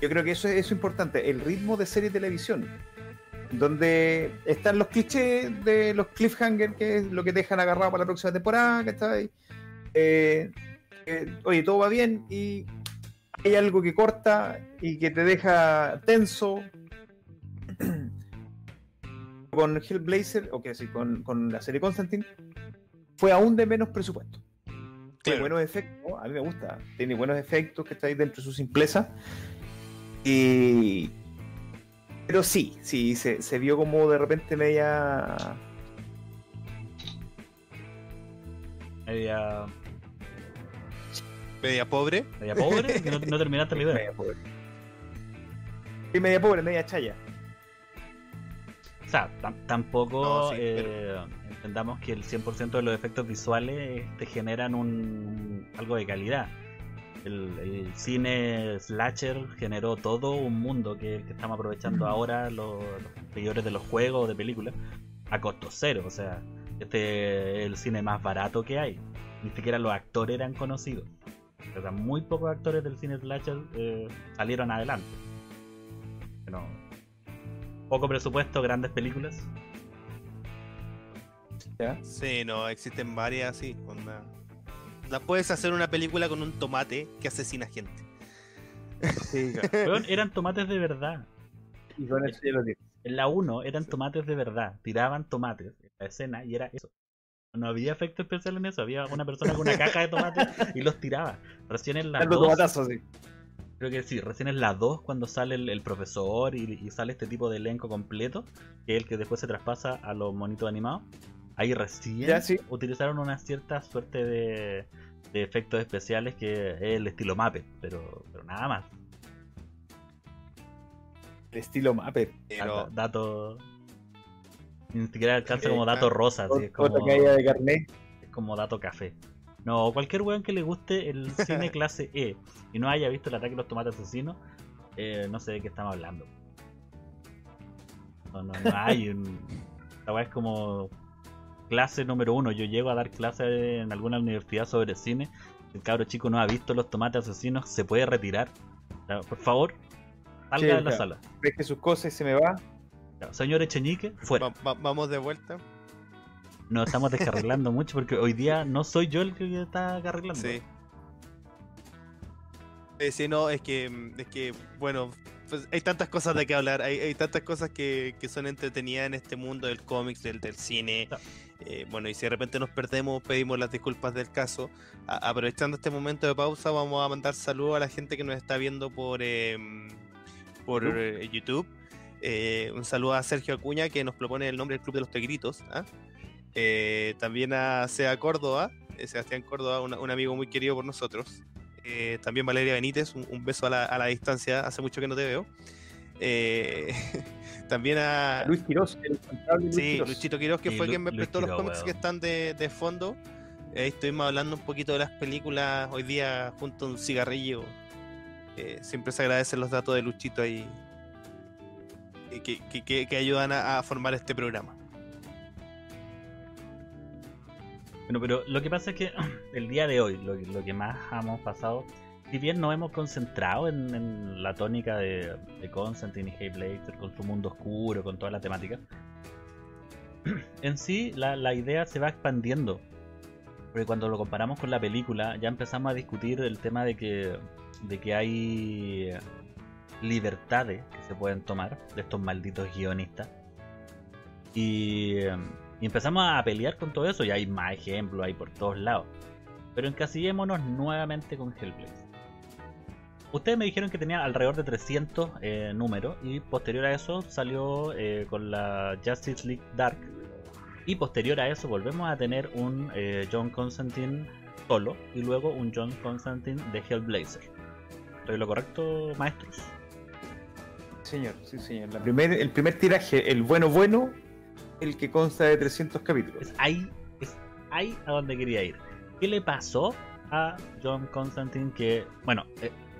Yo creo que eso es, eso es importante, el ritmo de serie televisión, donde están los clichés de los cliffhanger, que es lo que te dejan agarrado para la próxima temporada, ¿cachai? Eh, eh, oye, todo va bien y hay algo que corta y que te deja tenso. con Hellblazer, o que sí, con, con la serie Constantine, fue aún de menos presupuesto. Tiene Claro. buenos efectos, a mí me gusta. Tiene buenos efectos que está ahí dentro de su simpleza. Y. Pero sí, sí, se, se vio como de repente media. Media, Media pobre. media pobre, que no, no terminaste la idea. media pobre. Sí, media pobre, media chaya. O sea, tam- tampoco No, sí, eh, entendamos que el 100% de los efectos visuales te generan un algo de calidad. El, el cine slasher generó todo un mundo que, que estamos aprovechando Mm. ahora los, los seguidores de los juegos o de películas a costo cero. O sea, este es el cine más barato que hay. Ni siquiera los actores eran conocidos. O sea, muy pocos actores del cine slasher eh, salieron adelante. Pero, poco presupuesto, grandes películas. ¿ya? Sí, no, existen varias así. onda. La puedes hacer una película con un tomate que asesina gente. Sí, claro. Eran tomates de verdad. Y con eso lo. En la 1 eran tomates de verdad. Tiraban tomates en la escena y era eso. No había efecto especial en eso. Había una persona con una caja de tomates y los tiraba. Recién en la Dando 2, tomatazos, sí. creo que sí, recién en la 2 cuando sale el, el profesor y, y sale este tipo de elenco completo, que es el que después se traspasa a los monitos animados. Ahí recién Ya, sí. utilizaron una cierta suerte de, de efectos especiales que es el estilo Mape, pero, pero nada más. El estilo Mapper. Pero Da- dato. Ni siquiera alcanza como dato rosa, así, es como, de carnet. es como dato café. No, cualquier weón que le guste el cine clase E y no haya visto el ataque de los tomates asesinos, eh, no sé de qué estamos hablando. No, no, no hay un. La weá es como clase número uno. Yo llego a dar clase en alguna universidad sobre cine. El cabro chico no ha visto los tomates asesinos, se puede retirar. Por favor, salga Sí, de la claro. sala. Ves que sus cosas y se me va. Señor Echeñique, fuera. va- va- vamos de vuelta. Nos estamos descarrilando mucho porque hoy día no soy yo el que está carrilando. Sí. Eh, sí, no, es que, mm, es que, bueno, pues hay tantas cosas de que hablar, hay, hay tantas cosas que, que son entretenidas en este mundo del cómics, del, del cine. Eh, bueno, y si de repente nos perdemos, pedimos las disculpas del caso. A- aprovechando este momento de pausa, vamos a mandar saludos a la gente que nos está viendo por, em, por YouTube. eh, YouTube. Eh, un saludo a Sergio Acuña que nos propone el nombre del Club de los Tegritos. ¿ah? Eh, también a Sea Córdoba, eh, Sebastián Córdoba, un, un amigo muy querido por nosotros. Eh, también Valeria Benítez, un, un beso a la, a la distancia, hace mucho que no te veo. Eh, también a Luis el Luis sí, Quiroz. Luchito Quiroz, que Sí, fue Lu- quien me prestó los cómics que están de, de fondo. Ahí estuvimos hablando un poquito de las películas hoy día junto a un cigarrillo. Eh, siempre se agradecen los datos de Luchito ahí eh, que, que- que- que ayudan a, a formar este programa. Bueno, pero lo que pasa es que el día de hoy, lo que más hemos pasado, si bien nos hemos concentrado en, la tónica de, Constantine y Hellblazer, con su mundo oscuro, con toda la temática, en sí la, idea se va expandiendo. Porque cuando lo comparamos con la película, ya empezamos a discutir el tema de que, de que hay libertades que se pueden tomar de estos malditos guionistas. Y, empezamos a pelear con todo eso, y hay más ejemplos ahí por todos lados. Pero encasillémonos nuevamente con Hellblaze. Ustedes me dijeron que tenía alrededor de 300 eh, números y posterior a eso salió eh, con la Justice League Dark. Y posterior a eso volvemos a tener un eh, John Constantine solo y luego un John Constantine de Hellblazer. ¿Estoy lo correcto, maestros? Señor, sí, señor. La primer, el primer tiraje, el bueno bueno, el que consta de 300 capítulos. Es ahí, es ahí a donde quería ir. ¿Qué le pasó a John Constantine que, bueno,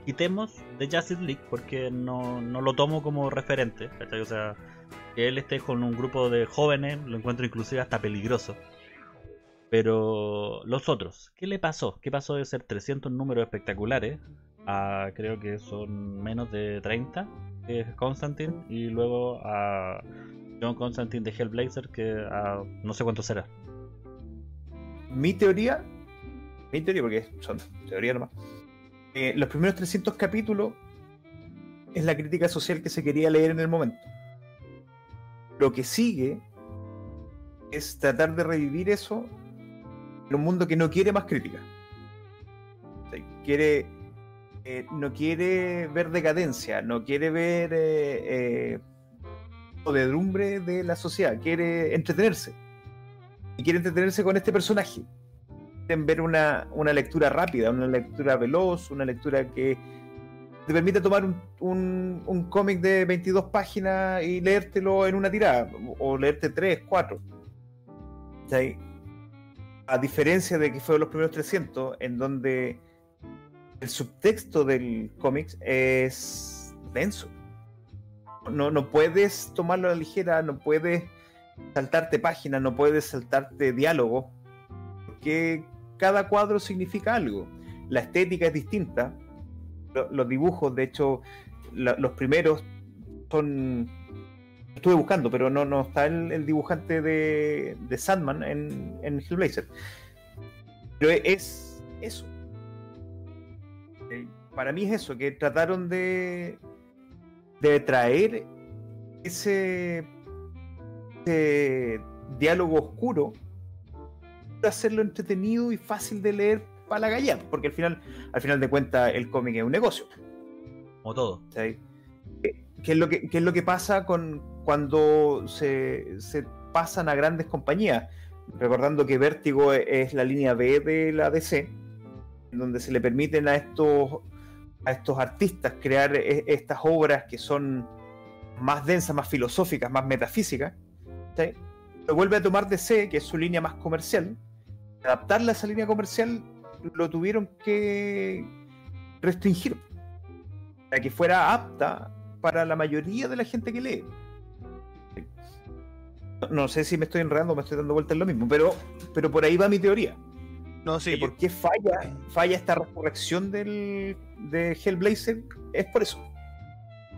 quitemos de Justice League porque no, no lo tomo como referente. O sea, que él esté con un grupo de jóvenes, lo encuentro inclusive hasta peligroso. Pero los otros, ¿qué le pasó? ¿Qué pasó de ser 300 números espectaculares a creo que son menos de 30 que es Constantine y luego a John Constantine de Hellblazer que a no sé cuánto será? Mi teoría, mi teoría, porque son teoría nomás, eh, los primeros 300 capítulos es la crítica social que se quería leer en el momento. Lo que sigue es tratar de revivir eso en un mundo que no quiere más crítica. Eh, no quiere ver decadencia, no quiere ver eh, eh, de la sociedad, quiere entretenerse. Y quiere entretenerse con este personaje. Quieren ver una, una lectura rápida, una lectura veloz, una lectura que te permite tomar un, un, cómic de 22 páginas y leértelo en una tirada, o leerte 3, 4. ¿Cachai? A diferencia de que fueron los primeros 300, en donde el subtexto del cómic es denso. No, no puedes tomarlo a la ligera, no puedes saltarte páginas, no puedes saltarte diálogo, porque cada cuadro significa algo. La estética es distinta, lo- los dibujos, de hecho, los primeros son. Estuve buscando, pero no, no está el, dibujante de, de Sandman en, en Hellblazer. Pero es eso. Eh, Para mí es eso, que trataron de, de traer ese, diálogo oscuro, hacerlo entretenido y fácil de leer para la galla, porque al final, al final de cuentas el cómic es un negocio. Como todo. ¿Qué, es lo que, qué es lo que pasa con cuando se, se pasan a grandes compañías? Recordando que Vértigo e- es la línea B de la DC, donde se le permiten a estos, a estos artistas crear e- estas obras que son más densas, más filosóficas, más metafísicas. Lo vuelve a tomar DC, que es su línea más comercial. Adaptarla a esa línea comercial lo tuvieron que restringir para que fuera apta para la mayoría de la gente que lee. No, sé si me estoy enredando o me estoy dando vueltas en lo mismo, pero, pero por ahí va mi teoría. No, sí, ¿Por qué falla, falla esta resurrección del, de Hellblazer? Es por eso.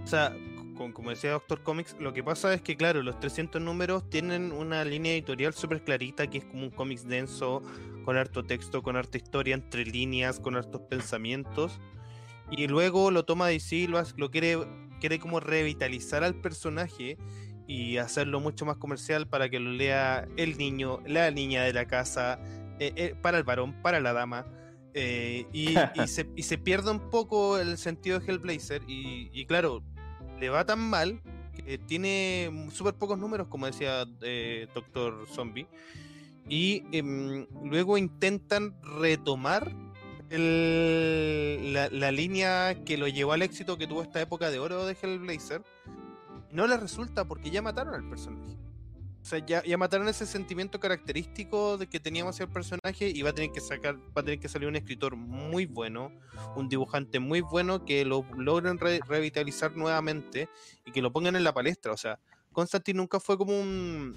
O sea, con- como decía Doctor Comics, lo que pasa es que, claro, los 300 números tienen una línea editorial súper clarita, que es como un cómics denso, con harto texto, con harta historia, entre líneas, con hartos pensamientos. Y luego lo toma de Silvas, lo quiere, quiere como revitalizar al personaje y hacerlo mucho más comercial para que lo lea el niño, la niña de la casa, eh, eh, para el varón, para la dama. eh, y, y se, y se pierde un poco el sentido de Hellblazer. Y, y claro, le va tan mal que tiene súper pocos números, como decía eh, Doctor Zombie. Y em, luego intentan retomar la, la línea que lo llevó al éxito que tuvo esta época de oro de Hellblazer. No les resulta porque ya mataron al personaje. O sea, ya, mataron ese sentimiento característico de que teníamos hacia el personaje y va a tener que sacar, va a tener que salir un escritor muy bueno, un dibujante muy bueno que lo logren re- revitalizar nuevamente y que lo pongan en la palestra. O sea, Constantine nunca fue como un,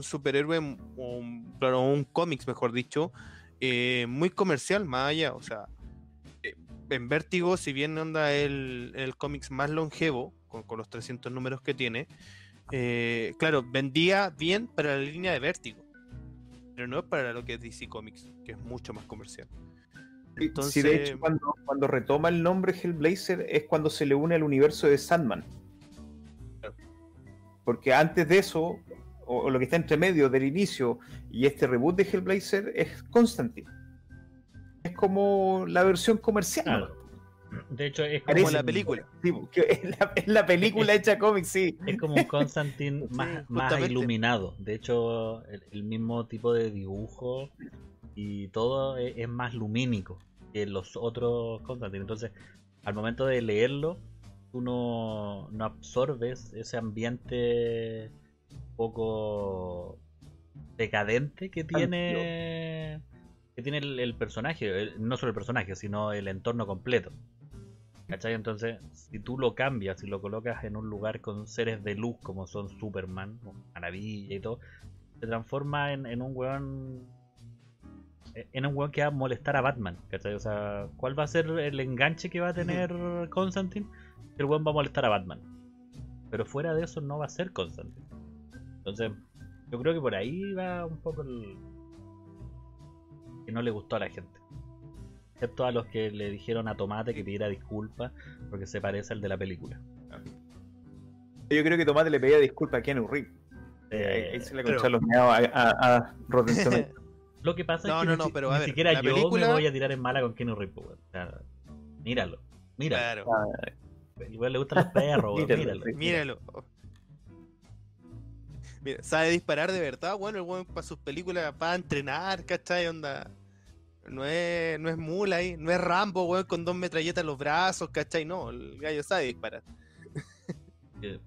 superhéroe, o un, claro, un cómics, mejor dicho, eh, muy comercial, más allá. O sea, eh, en Vértigo, si bien onda el, el cómics más longevo, con los 300 números que tiene, eh, claro, vendía bien para la línea de Vértigo, pero no para lo que es DC Comics, que es mucho más comercial. Entonces, Sí, de hecho, cuando, cuando retoma el nombre Hellblazer es cuando se le une al universo de Sandman. Porque antes de eso, o, o lo que está entre medio del inicio y este reboot de Hellblazer es Constantine. Es como la versión comercial. Claro. De hecho, es como, parece- la película. Sí, es, la, es la película hecha cómic, sí. es como un Constantine Sí, más, más iluminado. De hecho, el, el mismo tipo de dibujo y todo es, es más lumínico que los otros Constantine. Entonces, al momento de leerlo, tú no, no absorbes ese ambiente un poco decadente que tiene que tiene el, el personaje, el- no solo el personaje, sino el entorno completo. ¿Cachai? Entonces, si tú lo cambias y lo colocas en un lugar con seres de luz como son Superman, Maravilla y todo, se transforma en, en un weón. En un weón que va a molestar a Batman, ¿cachai? O sea, ¿cuál va a ser el enganche que va a tener Constantine? El weón va a molestar a Batman. Pero fuera de eso no va a ser Constantine. Entonces, yo creo que por ahí va un poco el. que no le gustó a la gente. Excepto a los que le dijeron a Tomate que pidiera disculpas porque se parece al de la película. Yo creo que Tomate le pedía disculpas a Keanu Reeves. Eh, ahí, ahí se le pero- los meados a, a, a. Lo que pasa No, es que no, ni, no, si- pero ni a ver, siquiera yo película- me voy a tirar en mala con Keanu Reeves, weón. O sea, míralo, míralo. Claro, El weón le gustan los perros, Míralo, míralo. míralo. Mira, sabe disparar de verdad, bueno, el weón para sus películas va a entrenar, ¿cachai? Onda. No es, no es mula ahí, no es Rambo, weón, con dos metralletas en los brazos, ¿cachai? No, el gallo sabe disparar.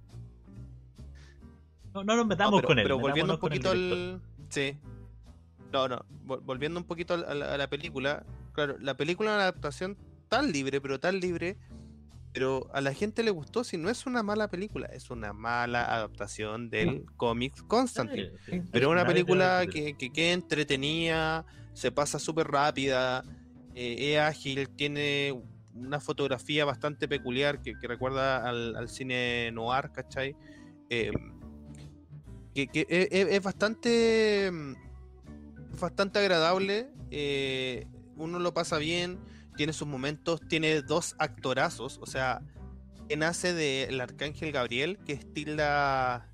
No, no nos No, metamos pero, con él. pero volviendo un poquito al. Sí. No, no. vol- Volviendo un poquito a la, a la película. Claro, la película es una adaptación tan libre, pero tan libre. Pero a la gente le gustó si no es una mala película, es una mala adaptación del cómic Constantine. Sí, sí. Pero es una película que, que, que entretenida, se pasa súper rápida, eh, es ágil, tiene una fotografía bastante peculiar que, que recuerda al, cine noir, ¿cachai? Eh, que, que es, es- bastante bastante agradable, eh, uno lo pasa bien, tiene sus momentos, tiene dos actorazos, o sea, quien hace del Arcángel Gabriel, que es Tilda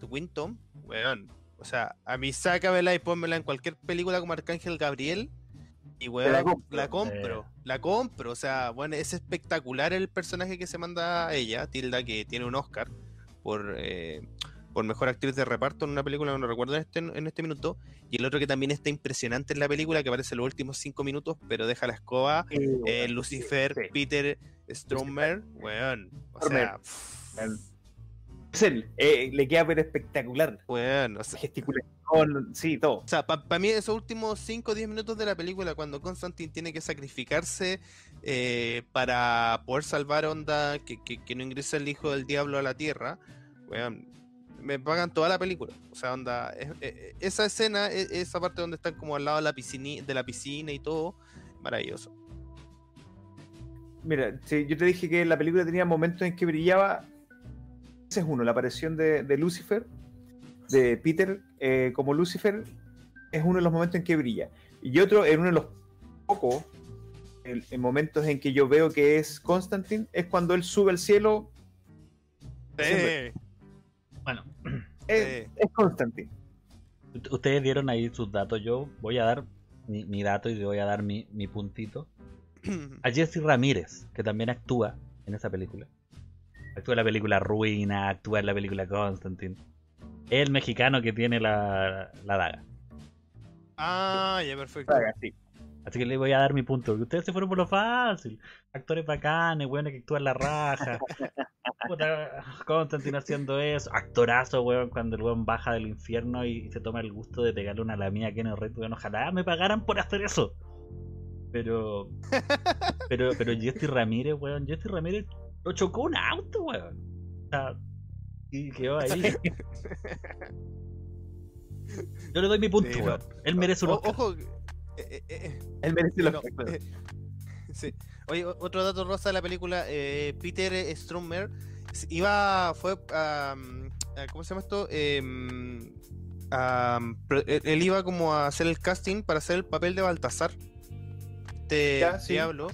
Swinton, weón. O sea, a mí sácamela y pónmela en cualquier película como Arcángel Gabriel. Y weón, la la compro. la compro, O sea, bueno, es espectacular el personaje que se manda a ella, Tilda, que tiene un Oscar por, eh, por mejor actriz de reparto en una película, no recuerdo en este, en este minuto. Y el otro que también está impresionante en la película, que aparece en los últimos cinco minutos, pero deja la escoba, Sí, eh. Lucifer, Sí. Peter Stromer, weón. O sea, pff, él, eh, le queda pero espectacular. weón, o sea, Gesticulación, sí, todo. O sea, para mí esos últimos 5 o 10 minutos de la película, cuando Constantine tiene que sacrificarse eh, para poder salvar onda, que, que- que no ingrese el hijo del diablo a la tierra, me pagan toda la película. O sea, onda, es- es- esa escena, es- esa parte donde están como al lado de la, piscina, de la piscina y todo, maravilloso. Mira, sí, yo te dije que la película tenía momentos en que brillaba. Ese es uno, la aparición de, de Lucifer, de Peter eh, como Lucifer, es uno de los momentos en que brilla. Y otro, en uno de los pocos el- en momentos en que yo veo que es Constantine, es cuando él sube al cielo, Eh, Bueno, es, eh, es Constantine. ustedes dieron ahí sus datos. Yo voy a dar mi, mi dato y voy a dar mi, mi puntito. A Jesse Ramírez, que también actúa en esa película. Actúa en la película Ruina, actúa en la película Constantine. Es el mexicano que tiene la, la daga. ah, ya, perfecto. Saga, sí. Así que le voy a dar mi punto. porque Ustedes se fueron por lo fácil. Actores bacanes, weones que actúan la raja. Puta, Constantine haciendo eso. Actorazo, weón, cuando el weón baja del infierno y se toma el gusto de pegarle una lamía a Kenny Reed, weón. Ojalá me pagaran por hacer eso. Pero. Pero, pero Jesse Ramírez, weón. Jesse Ramírez lo chocó un auto, weón. O sea, y quedó ahí. Yo le doy mi punto, Sí, no. weón. Él merece un Oscar. Ojo, eh, eh, eh, Él merece los No, eh, sí. Oye, otro dato rosa de la película, eh, Peter Stromer s- iba, fue, a- ¿cómo se llama esto? Em, pro- él, iba como a hacer el casting para hacer el papel de Baltasar. este Ya, sí. diablo,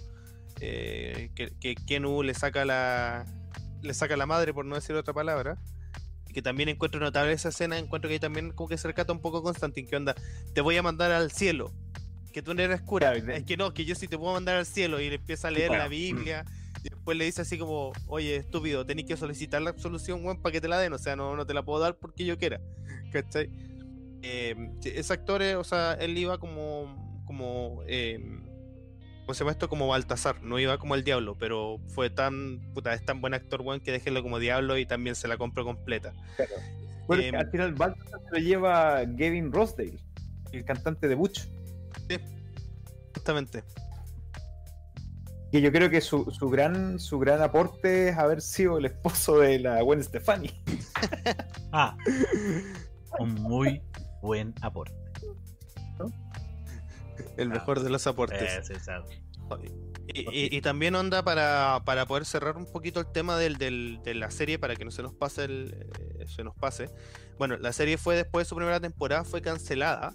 eh, que, que Kenu le saca la le saca la madre, por no decir otra palabra. Y que también encuentro notable esa escena, encuentro que ahí también como que se recata un poco Constantine, que onda, te voy a mandar al cielo, que tú no eres cura, Claro, es que no, que yo sí te puedo mandar al cielo, y le empieza a leer la Biblia, y después le dice así como, oye, estúpido, tenés que solicitar la absolución, weón, para que te la den, o sea, no, no te la puedo dar porque yo quiera, ¿cachai? Eh, ese actor, eh, o sea, él iba como, como, eh, ¿cómo se llama esto? Como Baltasar, no iba como el diablo, pero fue tan, puta, es tan buen actor, weón, que déjenlo como diablo y también se la compro completa. Bueno, Em, al final Baltasar se lo lleva Gavin Rossdale, el cantante de Butch. Justamente. Que yo creo que su, su gran su gran aporte es haber sido el esposo de la Gwen Stefani. Ah, un muy buen aporte. El Ah, mejor de los aportes. Sí. Y, y- y también onda para, para poder cerrar un poquito el tema del, del- de la serie para que no se nos pase el, eh, se nos pase. Bueno, la serie fue después de su primera temporada fue cancelada.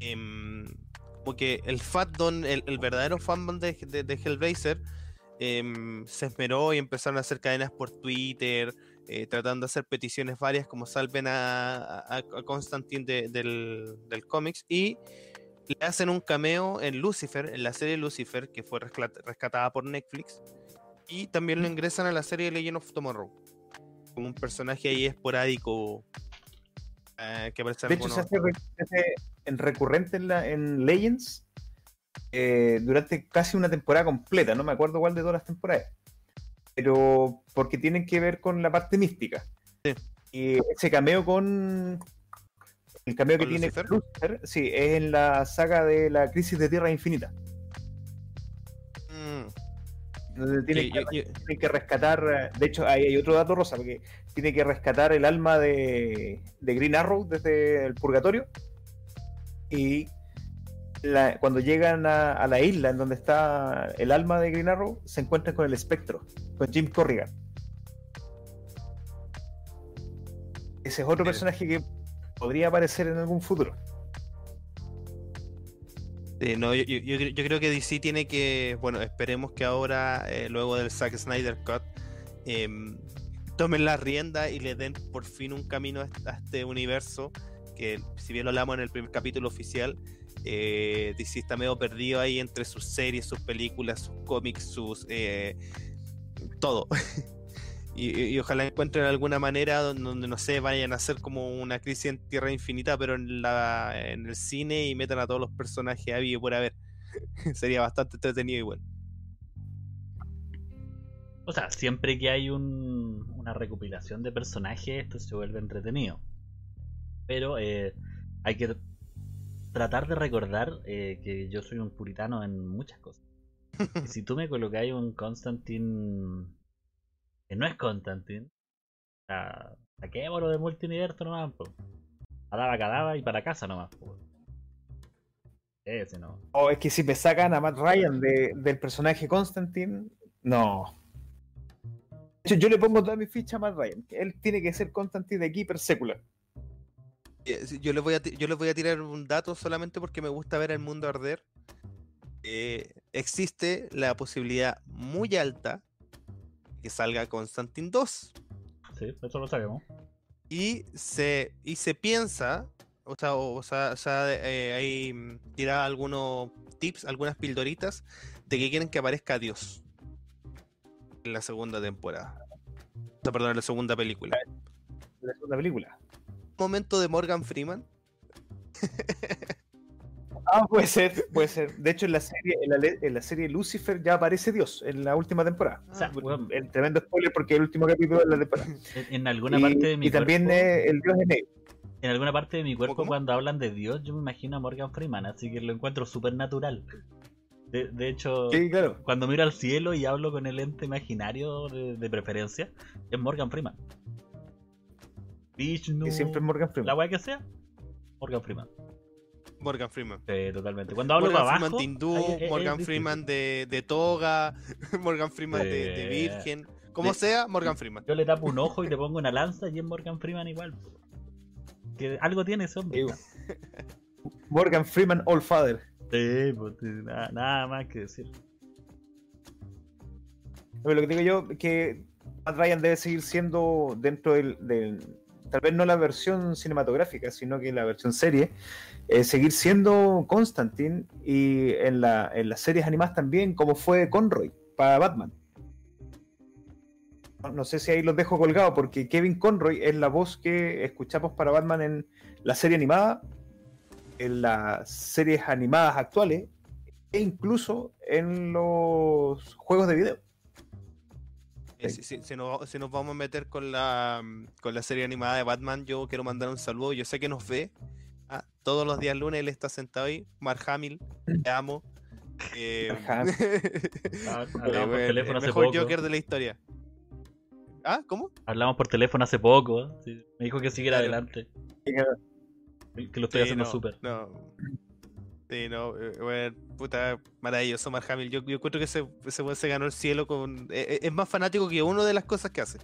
Em, porque el fandom, el, el verdadero fandom de, de, de Hellraiser em, se esmeró y empezaron a hacer cadenas por Twitter, eh, tratando de hacer peticiones varias como salven a, a, a Constantine de- del, del cómics y le hacen un cameo en Lucifer, en la serie Lucifer, que fue rescata- rescatada por Netflix. Y también lo ingresan a la serie Legend of Tomorrow. Como un personaje ahí esporádico. eh, que aparece en De hecho, se hace, re- se hace en recurrente en, la, en Legends eh, durante casi una temporada completa. No me acuerdo cuál de todas las temporadas. Pero porque tienen que ver con la parte mística. Sí. Y ese cameo con. El cameo que ¿Con tiene Lucifer? Lucifer, sí, es en la saga de la crisis de Tierra Infinita. Mm, Donde tiene, sí, que, yo- yo- tiene que rescatar. De hecho, ahí hay otro dato rosa, porque tiene que rescatar el alma de, de Green Arrow desde el purgatorio. Y la- cuando llegan a, a la isla en donde está el alma de Green Arrow, se encuentran con el espectro, con Jim Corrigan. Ese es otro Sí. personaje que podría aparecer en algún futuro. No, yo, yo- yo cre- yo creo que DC tiene que, bueno, esperemos que ahora, eh, luego del Zack Snyder Cut, em, tomen la rienda y le den por fin un camino a este universo, que si bien lo hablamos en el primer capítulo oficial, eh, DC está medio perdido ahí entre sus series, sus películas, sus cómics, sus... eh, todo. Y, y- y ojalá encuentren alguna manera donde, donde, no sé, vayan a hacer como una crisis en Tierra Infinita, pero en, la, en el cine y metan a todos los personajes a y por haber. Sería bastante entretenido igual. O sea, siempre que hay un- una recopilación de personajes, esto se vuelve entretenido. Pero eh, hay que tratar de recordar eh, que yo soy un puritano en muchas cosas. Y si tú me colocáis un Constantine que no es Constantine, a, saquémoslo de multiverso nomás, po. Cadaba, cadaba y para casa nomás, po. Ese no. O es que si me sacan a Matt Ryan de- del personaje Constantine, no. De hecho, yo le pongo toda mi ficha a Matt Ryan. Él tiene que ser Constantine de aquí per Yo les, voy a yo les voy a tirar un dato solamente porque me gusta ver el mundo arder. Eh, existe la posibilidad muy alta que salga Constantine 2. Sí, eso lo sabemos. Y se, y se piensa, o sea, o, o sea, o sea, eh, hay mm, tira algunos tips, algunas pildoritas de que quieren que aparezca Dios en la segunda temporada. O sea, perdón, en la segunda película. La segunda película. Momento de Morgan Freeman. Ah, puede ser, puede ser. De hecho, en la serie, en la, en la serie Lucifer ya aparece Dios en la última temporada. O sea, Ah, El tremendo spoiler porque es el último capítulo de la temporada. en, en alguna y, parte de mi y también cuerpo, el Dios de negro. en alguna parte de mi cuerpo cómo? cuando hablan de Dios, yo me imagino a Morgan Freeman, así que lo encuentro súper natural. De, de hecho, Sí, claro. cuando miro al cielo y hablo con el ente imaginario de, de preferencia, es Morgan Freeman. Vishnu, Y siempre es Morgan la Freeman. weá que sea, Morgan Freeman. Morgan Freeman. Sí, totalmente. Cuando hablo Morgan para Freeman abajo, ahí es- es Morgan. Freeman de, de Toga, Morgan Freeman de, de. Virgen. Como sea, Morgan Freeman. Yo le tapo un ojo y le pongo una lanza y es Morgan Freeman igual. Que algo tiene ese hombre. Morgan Freeman All Father. Sí, Sí, pues, nada, nada más que decir. Pero lo que digo yo es que Matt Ryan debe seguir siendo dentro del, del- tal vez no la versión cinematográfica, sino que la versión serie, eh, seguir siendo Constantine y en, la, en las series animadas también, como fue Conroy para Batman. No, sé si ahí los dejo colgados, porque Kevin Conroy es la voz que escuchamos para Batman en la serie animada, en las series animadas actuales e incluso en los juegos de video. Eh, si, si- si nos, si nos vamos a meter con la, mm, con la serie animada de Batman, yo quiero mandar un saludo. Yo sé que nos ve. ah, todos los días lunes él está sentado ahí. Mark Hamill, te amo. Eh, Ah, eh, Hablamos por bueno, teléfono el hace mejor poco. Joker de la historia. ¿Ah? ¿Cómo? Hablamos por teléfono hace poco. sí. Me dijo que siguiera Claro. adelante. Que lo estoy Sí, haciendo no, súper. No. Sí, no, eh, bueno, puta, maravilloso Mark Hamill. Yo, yo encuentro que ese, ese se ganó el cielo con. eh, eh, es más fanático que uno de las cosas que hace.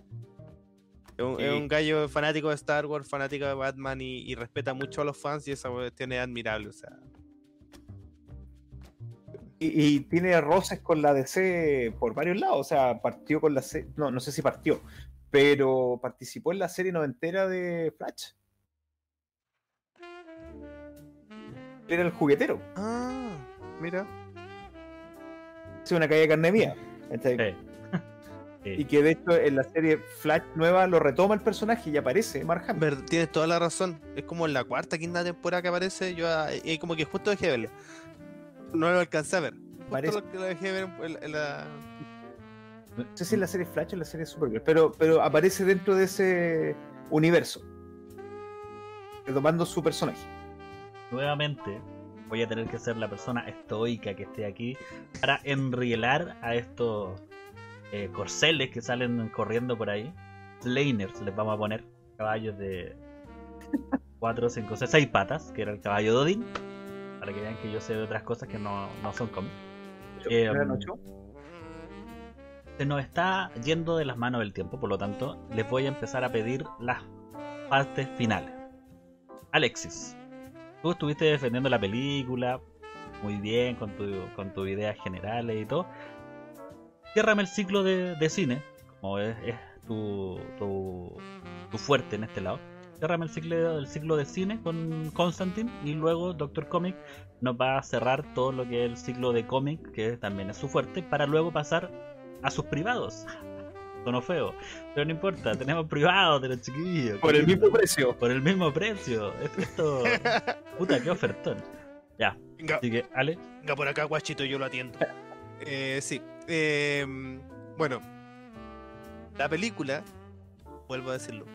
Es un, es Sí. un gallo fanático de Star Wars, fanático de Batman y, y respeta mucho a los fans y esa cuestión es admirable. O sea, Y, y tiene roces con la DC por varios lados. O sea, partió con la serie. No, no sé si partió, pero participó en la serie noventera de Flash. Era el juguetero. ah, mira. Es una calle de carne mía. ¿cachai? Sí. Sí. Y que de hecho en la serie Flash nueva lo retoma el personaje y aparece Mark Hamill. Tienes toda la razón. Es como en la cuarta, quinta temporada que aparece. Yo ah, eh, como que justo dejé de verlo. No lo alcancé a ver. Justo Parece- lo que lo dejé de ver en, en la. No sé si en la serie Flash o en la serie Supergirl, pero, pero aparece dentro de ese universo. Retomando su personaje. Nuevamente voy a tener que ser la persona estoica que esté aquí para enrielar a estos eh, corceles que salen corriendo por ahí. Slaners les vamos a poner. Caballos de 4, 5, 6, 6 patas, que era el caballo de Odin. Para que vean que yo sé de otras cosas que no, no son cómics. Eh, se nos está yendo de las manos el tiempo, por lo tanto, les voy a empezar a pedir las partes finales. Alexis, tú estuviste defendiendo la película muy bien con tu, con tus ideas generales y todo. Ciérrame el ciclo de, de cine, como es, es tu, tu, tu fuerte en este lado. Ciérrame el ciclo, el ciclo de cine con Constantine y luego Doctor Comic nos va a cerrar todo lo que es el ciclo de cómic, que también es su fuerte, para luego pasar a sus privados. Sonó feo, pero no importa, tenemos privados de los chiquillos. Por el mismo precio. Por el mismo precio. Es- Esto. Puta, qué ofertón. Ya, Venga, así que, Ale, venga por acá, guachito, yo lo atiendo. Eh, sí. eh, bueno, la película, vuelvo a decirlo,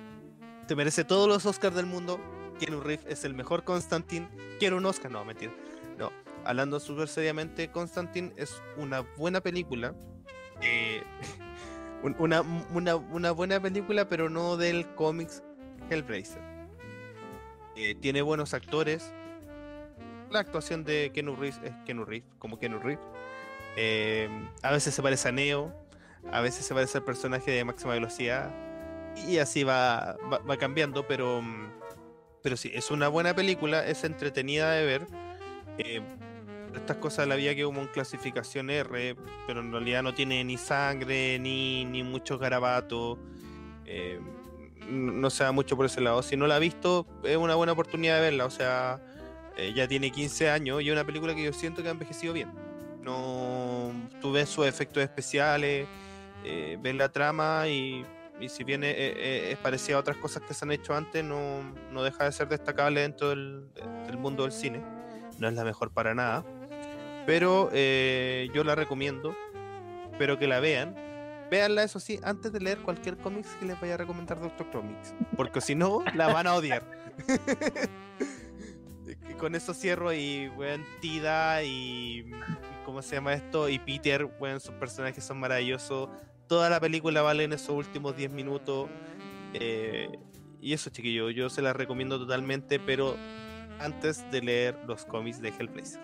te merece todos los Oscars del mundo. Keanu Reeves es el mejor Constantine. Quiero un Oscar, no, mentira. No, hablando súper seriamente, Constantine es una buena película. eh, un- una, una, una buena película, pero no del cómics Hellblazer. Eh, tiene buenos actores. La actuación de Keanu Reeves es Keanu Reeves, como Keanu Reeves. Eh, a veces se parece a Neo, a veces se parece al personaje de máxima velocidad. Y así va, va, va cambiando, pero, mm, pero sí, es una buena película, es entretenida de ver. Eh, estas cosas de la vida que como en clasificación R, pero en realidad no tiene ni sangre, ni, ni muchos garabatos. eh, no se da mucho por ese lado. Si no la ha visto, es una buena oportunidad de verla. O sea, eh, ya tiene 15 años y es una película que yo siento que ha envejecido bien. No, tú ves sus efectos especiales, eh, ves la trama y, si bien es, parecida a otras cosas que se han hecho antes, no, no deja de ser destacable dentro del mundo del cine. No es la mejor para nada, pero eh, yo la recomiendo. Espero que la vean. Véanla, eso sí, antes de leer cualquier cómic que les vaya a recomendar Doctor Comics, porque si no, la van a odiar. Con eso cierro y, weón, Tida y, y ¿cómo se llama esto? Y Peter, weón, sus personajes son maravillosos. Toda la película vale en esos últimos 10 minutos. eh, y eso, chiquillo, yo se la recomiendo totalmente, pero antes de leer los cómics de Hellblazer.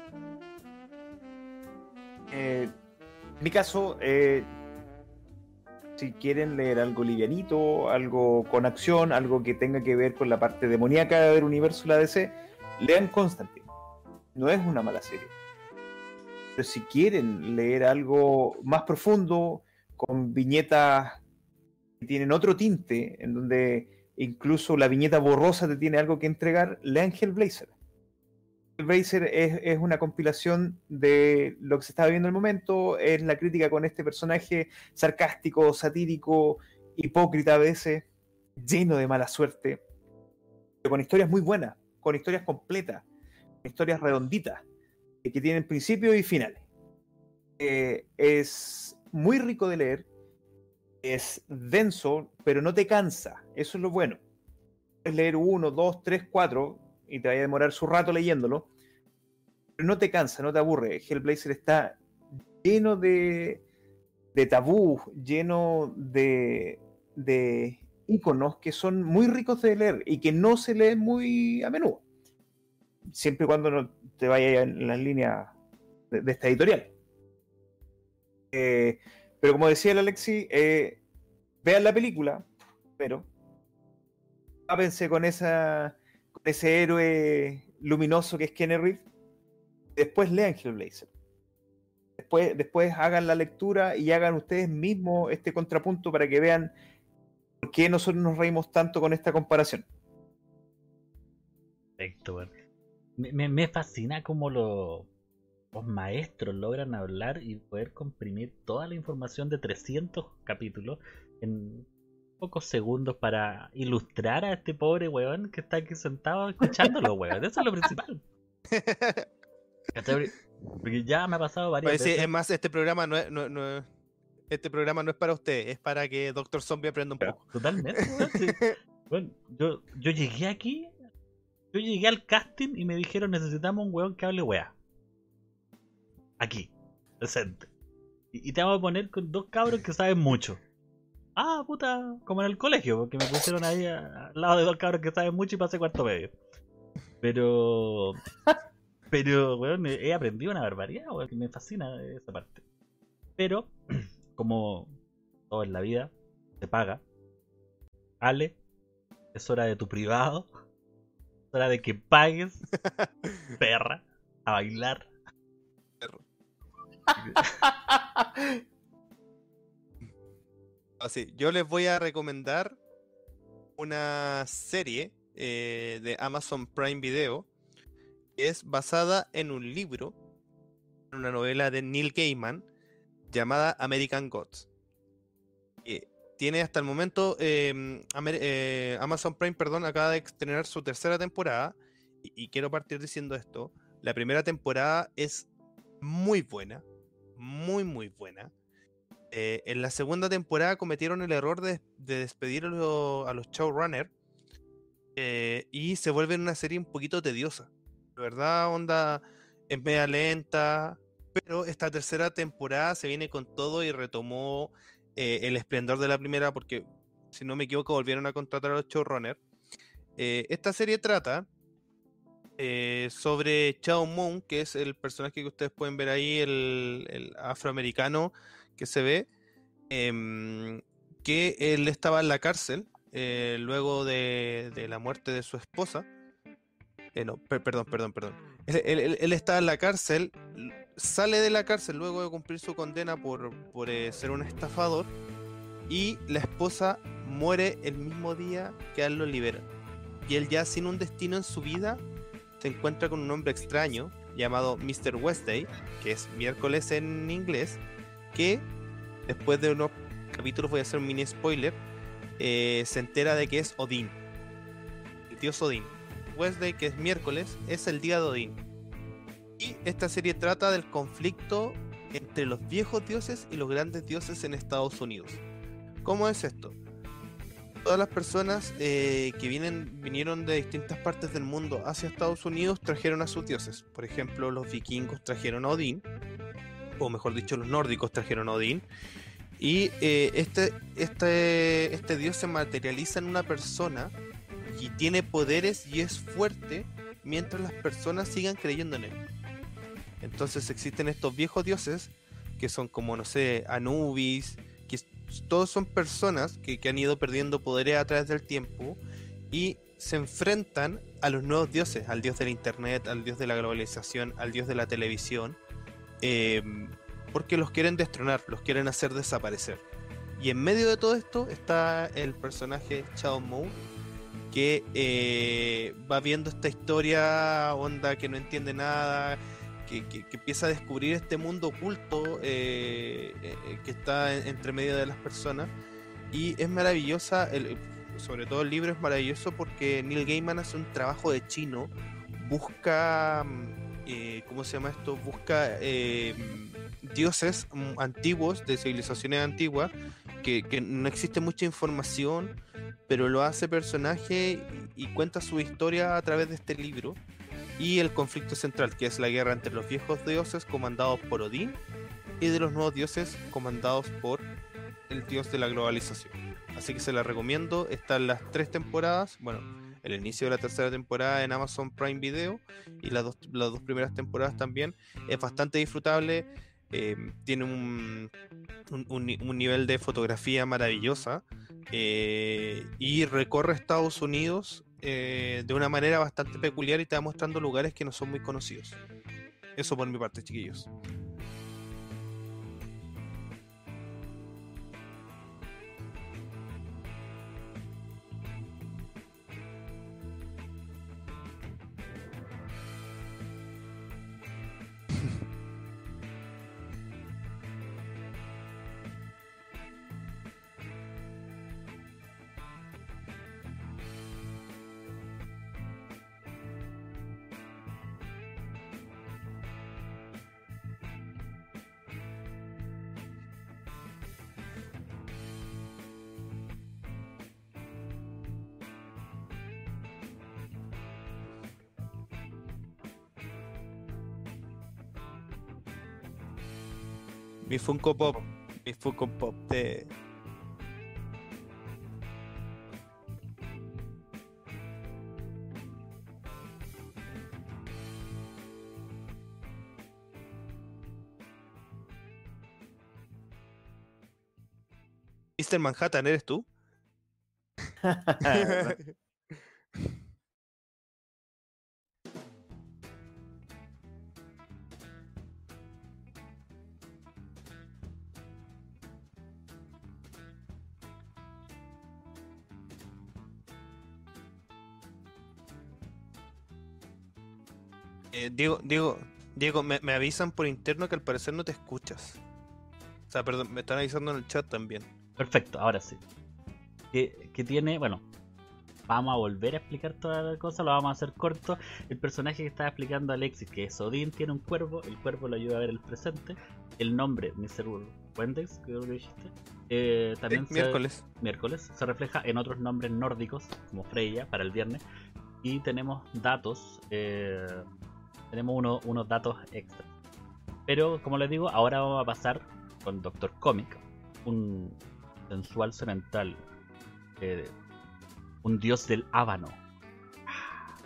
Eh, en mi caso, eh, si quieren leer algo livianito, algo con acción, algo que tenga que ver con la parte demoníaca del universo de la DC, lean Constantine. No es una mala serie. Pero si quieren leer algo más profundo, con viñetas que tienen otro tinte, en donde incluso la viñeta borrosa te tiene algo que entregar, lean Hellblazer. Hellblazer es, es una compilación de lo que se está viendo en el momento, es la crítica con este personaje sarcástico, satírico, hipócrita a veces, lleno de mala suerte, pero con historias muy buenas, con historias completas, con historias redonditas, que tienen principios y finales. Eh, es muy rico de leer, es denso, pero no te cansa, eso es lo bueno. Puedes leer uno, dos, tres, cuatro, y te vaya a demorar su rato leyéndolo, pero no te cansa, no te aburre. Hellblazer está lleno de, de tabú, lleno de, de iconos que son muy ricos de leer y que no se leen muy a menudo. Siempre y cuando no te vayas en la línea de, de esta editorial. Eh, pero como decía el Alexi, eh, vean la película, pero tápense con, esa, ese héroe luminoso que es Kenny Reeves. Después lean Hellblazer. Después, después hagan la lectura y hagan ustedes mismos este contrapunto para que vean por qué nosotros nos reímos tanto con esta comparación. Perfecto. Me, fascina cómo lo- los maestros logran hablar y poder comprimir toda la información de 300 capítulos en pocos segundos para ilustrar a este pobre weón que está aquí sentado escuchándolo, weón. Eso es lo principal. Porque ya me ha pasado varias sí, veces. es más, este programa no es, no- no- este programa no es para usted, es para que Doctor Zombie aprenda un poco. Totalmente, weón, sí. Bueno, yo, yo llegué aquí, yo llegué al casting y me dijeron necesitamos un weón que hable weá. Aquí, presente. Y, y te vamos a poner con dos cabros que saben mucho. Ah, puta, como en el colegio, porque me pusieron ahí al lado de dos cabros que saben mucho y pasé cuarto medio. Pero, pero, weón, he aprendido una barbaridad, weón, que me fascina esa parte. Pero, como todo en la vida, se paga. Ale, es hora de tu privado. Es hora de que pagues, perra, a bailar. Así, yo les voy a recomendar una serie eh, de Amazon Prime Video que es basada en un libro, en una novela de Neil Gaiman llamada American Gods. Tiene hasta el momento Amer- eh, Amazon Prime, perdón, acaba de estrenar su tercera temporada y quiero partir diciendo esto. La primera temporada es muy buena, muy muy buena. Eh, en la segunda temporada cometieron el error de, de despedir a, lo- a los showrunners eh, y se vuelve una serie un poquito tediosa. De verdad, onda es media lenta, pero esta tercera temporada se viene con todo y retomó eh, el esplendor de la primera porque, si no me equivoco, volvieron a contratar a los showrunners. Esta serie trata sobre Chao Moon, que es el personaje que ustedes pueden ver ahí, el afroamericano que se ve, em, que él estaba en la cárcel eh, luego de, la muerte de su esposa. Eh, no, per- perdón, perdón, perdón. Él, él- él- estaba en la cárcel, sale de la cárcel luego de cumplir su condena por, por eh, ser un estafador y la esposa muere el mismo día que él lo liberan. Y él ya sin un destino en su vida se encuentra con un hombre extraño llamado Mr. Wednesday, que es miércoles en inglés, que después de unos capítulos, voy a hacer un mini spoiler, eh, se entera de que es Odín, el dios Odín. Wednesday, que es miércoles, es el día de Odín. Y esta serie trata del conflicto entre los viejos dioses y los grandes dioses en Estados Unidos. ¿Cómo es esto? Todas las personas eh, que vienen, vinieron de distintas partes del mundo hacia Estados Unidos trajeron a sus dioses. Por ejemplo, los vikingos trajeron a Odín, o mejor dicho, los nórdicos trajeron a Odín. Y eh, este, este, este dios se materializa en una persona y tiene poderes y es fuerte mientras las personas sigan creyendo en él. Entonces existen estos viejos dioses que son como, no sé, Anubis, que todos son personas que, que han ido perdiendo poderes a través del tiempo y se enfrentan a los nuevos dioses, al dios del internet, al dios de la globalización, al dios de la televisión, em, porque los quieren destronar, los quieren hacer desaparecer. Y en medio de todo esto está el personaje Chao Mou, que eh, va viendo esta historia, onda que no entiende nada, que, empieza a descubrir este mundo oculto eh, eh, que está entre medio de las personas. Y es maravillosa, sobre todo el libro es maravilloso porque Neil Gaiman hace un trabajo de chino, busca, mm, ¿cómo se llama esto? Busca dioses mm, antiguos, de civilizaciones antiguas, que, no existe mucha información pero lo hace personaje y cuenta su historia a través de este libro y el conflicto central, que es la guerra entre los viejos dioses comandados por Odín y de los nuevos dioses comandados por el dios de la globalización. Así que se la recomiendo, están las tres temporadas, bueno, el inicio de la tercera temporada en Amazon Prime Video y las dos, las dos primeras temporadas también. Es bastante disfrutable, eh, tiene un, un, nivel de fotografía maravillosa eh, y recorre Estados Unidos eh, de una manera bastante peculiar y va mostrando lugares que no son muy conocidos. Eso por mi parte, chiquillos. Funko Pop. Mi Funko Pop de. Mr. Manhattan, ¿eres tú? Eh, Diego, Diego, Diego me, avisan por interno que al parecer no te escuchas. O sea, perdón, me están avisando en el chat también. Perfecto, ahora sí. Que, tiene, bueno, vamos a volver a explicar toda la cosa, lo vamos a hacer corto. El personaje que estaba explicando Alexis, que es Odín, tiene un cuervo, el cuervo le ayuda a ver el presente. El nombre, Mr. Wendex, creo que dijiste. Eh, también miércoles. miércoles se refleja en otros nombres nórdicos, como Freya, para el viernes. Y tenemos datos eh, tenemos unos datos extra. Pero como les digo, ahora vamos a pasar con Doctor Comic, un sensual semental, eh, un dios del ábano,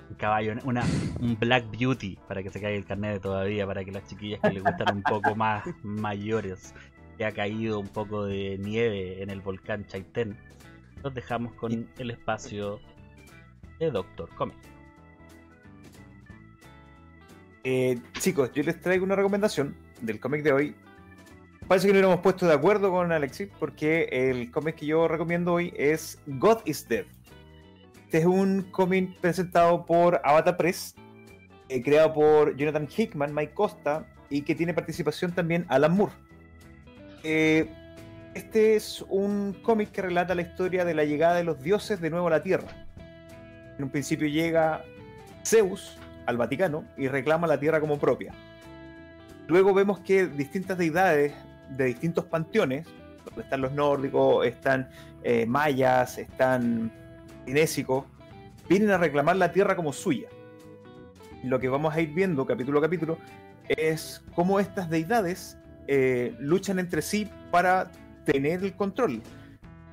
un caballo, una, un Black Beauty, para que se caiga el carnet todavía, para que las chiquillas que les gustan un poco más mayores, que ha caído un poco de nieve en el volcán Chaitén, los dejamos con el espacio de Doctor Comic. Eh, chicos, yo les traigo una recomendación del cómic de hoy. Parece que no hemos puesto de acuerdo con Alexis porque el cómic que yo recomiendo hoy es God is Dead. Este es un cómic presentado por Avatar Press, eh, creado por Jonathan Hickman, Mike Costa y que tiene participación también Alan Moore. Eh, este es un cómic que relata la historia de la llegada de los dioses de nuevo a la Tierra. En un principio llega Zeus, al Vaticano y reclama la tierra como propia. Luego vemos que distintas deidades de distintos panteones, donde están los nórdicos, están eh, mayas, están cinésicos, vienen a reclamar la tierra como suya. Lo que vamos a ir viendo capítulo a capítulo es cómo estas deidades eh, luchan entre sí para tener el control.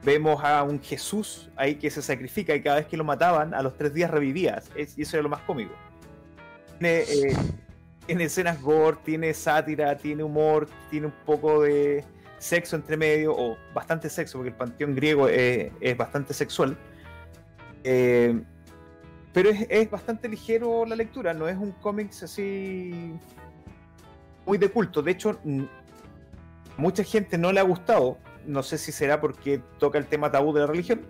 Vemos a un Jesús ahí que se sacrifica y cada vez que lo mataban, a los tres días revivía. y eso era lo más cómico. Eh, tiene, escenas gore, tiene sátira, tiene humor, tiene un poco de sexo entre medio, o bastante sexo, porque el panteón griego es, bastante sexual. Eh, pero es, bastante ligero la lectura, no es un cómic así muy de culto. De hecho, mucha gente no le ha gustado. No sé si será porque toca el tema tabú de la religión.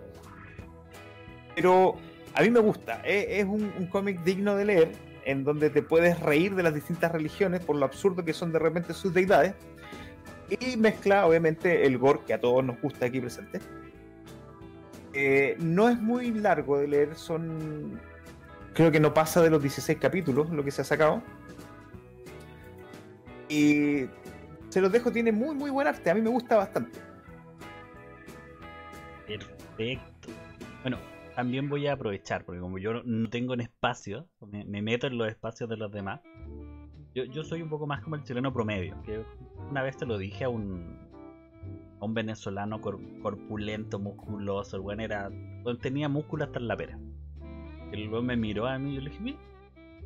Pero a mí me gusta. Es, es un, un cómic digno de leer, en donde te puedes reír de las distintas religiones por lo absurdo que son de repente sus deidades. Y mezcla, obviamente, el gore que a todos nos gusta aquí presente. Eh, no es muy largo de leer, son. Creo que no pasa de los 16 capítulos lo que se ha sacado. Y se los dejo, tiene muy, muy buen arte. A mí me gusta bastante. Perfecto. Bueno, también voy a aprovechar, porque como yo no tengo en espacio, me, me meto en los espacios de los demás. Yo, yo soy un poco más como el chileno promedio, que una vez te lo dije a un, un venezolano cor- corpulento, musculoso, el buen era. tenía músculo hasta en la pera. El buen me miró a mí y yo le dije, mira,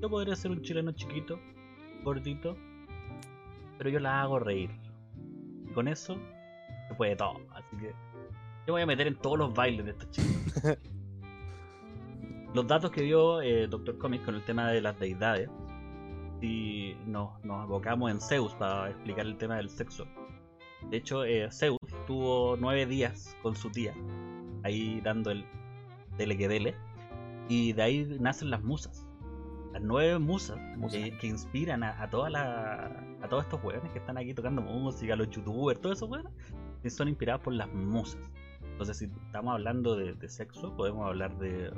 yo podría ser un chileno chiquito, gordito, pero yo la hago reír. Y con eso se puede todo. Así que yo voy a meter en todos los bailes de estos chicos. los datos que dio eh, Doctor Comics con el tema de las deidades, si nos, nos abocamos en Zeus para explicar el tema del sexo. De hecho, eh, Zeus tuvo nueve días con su tía, ahí dando el dele que dele, y de ahí nacen las musas. Las nueve musas Musas. que, que inspiran a, a, toda la, a todos estos weones que están aquí tocando música, los youtubers, todos esos que son inspirados por las musas. Entonces, si estamos hablando de, de sexo, podemos hablar de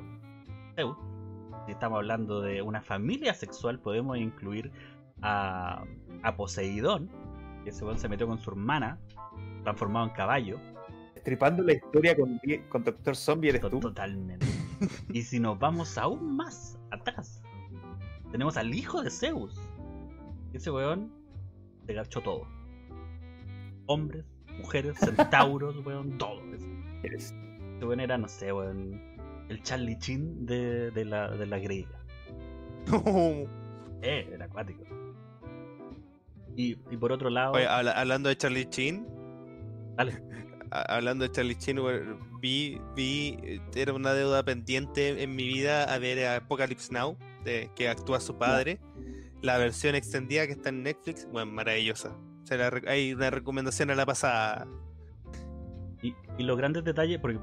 Si estamos hablando de una familia sexual, podemos incluir a, a Poseidón, que ese weón se metió con su hermana, transformado en caballo. Estripando la historia con, con Doctor Zombie eres tú. Totalmente. y si nos vamos aún más atrás, tenemos al hijo de Zeus. Ese weón se gachó todo. Hombres, mujeres, centauros, weón, todo. Ese weón era, no sé, weón, el Charlie Chin de, de la, de la griega. Eh, era acuático. Y, y por otro lado, Oye, habla- hablando de Charlie Chin, dale. a- hablando de Charlie Chin, vi, vi, era una deuda pendiente en mi vida a ver a Apocalypse Now, de, que actúa su padre. La versión extendida que está en Netflix, bueno, maravillosa. La hay una recomendación a la pasada. Y, y los grandes detalles, porque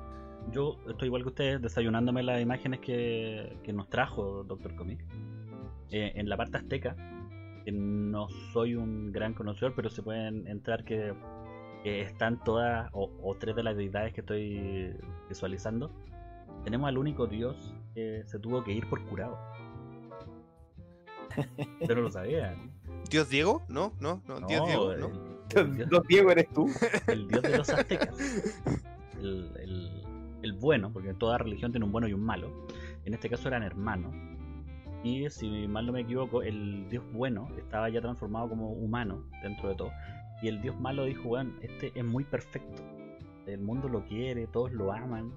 yo estoy igual que ustedes desayunándome las imágenes que, que nos trajo Doctor Comic. Eh, en la parte azteca, que no soy un gran conocedor, pero se pueden entrar que, están todas, o, o tres de las deidades que estoy visualizando. Tenemos al único dios que se tuvo que ir por curado. Pero lo sabían. ¿Dios Diego? No, no, no, Dios Diego, ¿no? el dios- Diego eres tú. el dios de los aztecas. El, el- el bueno, porque toda religión tiene un bueno y un malo. En este caso eran hermanos. Y si mal no me equivoco, el dios bueno estaba ya transformado como humano dentro de todo. Y el dios malo dijo, bueno, este es muy perfecto. El mundo lo quiere, todos lo aman.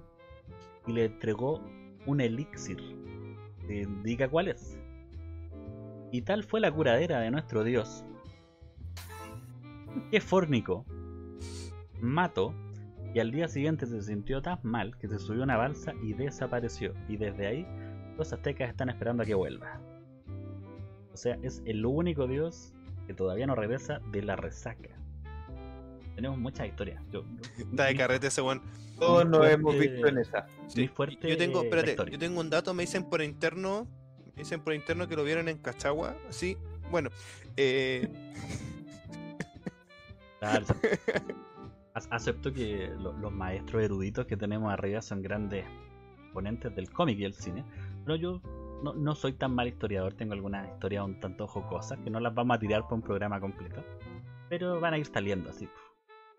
Y le entregó un elixir. que indica cuál es. Y tal fue la curadera de nuestro dios. Que Fórnico mató y al día siguiente se sintió tan mal que se subió a una balsa y desapareció. Y desde ahí los aztecas están esperando a que vuelva. O sea, es el único dios que todavía no regresa de la resaca. Tenemos muchas historias. Yo- yo- Está de carrete ese weón. Todos nos hemos visto en esa. Muy fuerte Yo tengo, espérate, yo tengo un dato, me dicen por interno, me dicen por interno que lo vieron en Cachagua, sí. Bueno, eh, Acepto que lo- los maestros eruditos que tenemos arriba son grandes ponentes del cómic y el cine, pero yo no, no soy tan mal historiador, tengo algunas historias un tanto jocosas que no las vamos a tirar por un programa completo, pero van a ir saliendo así,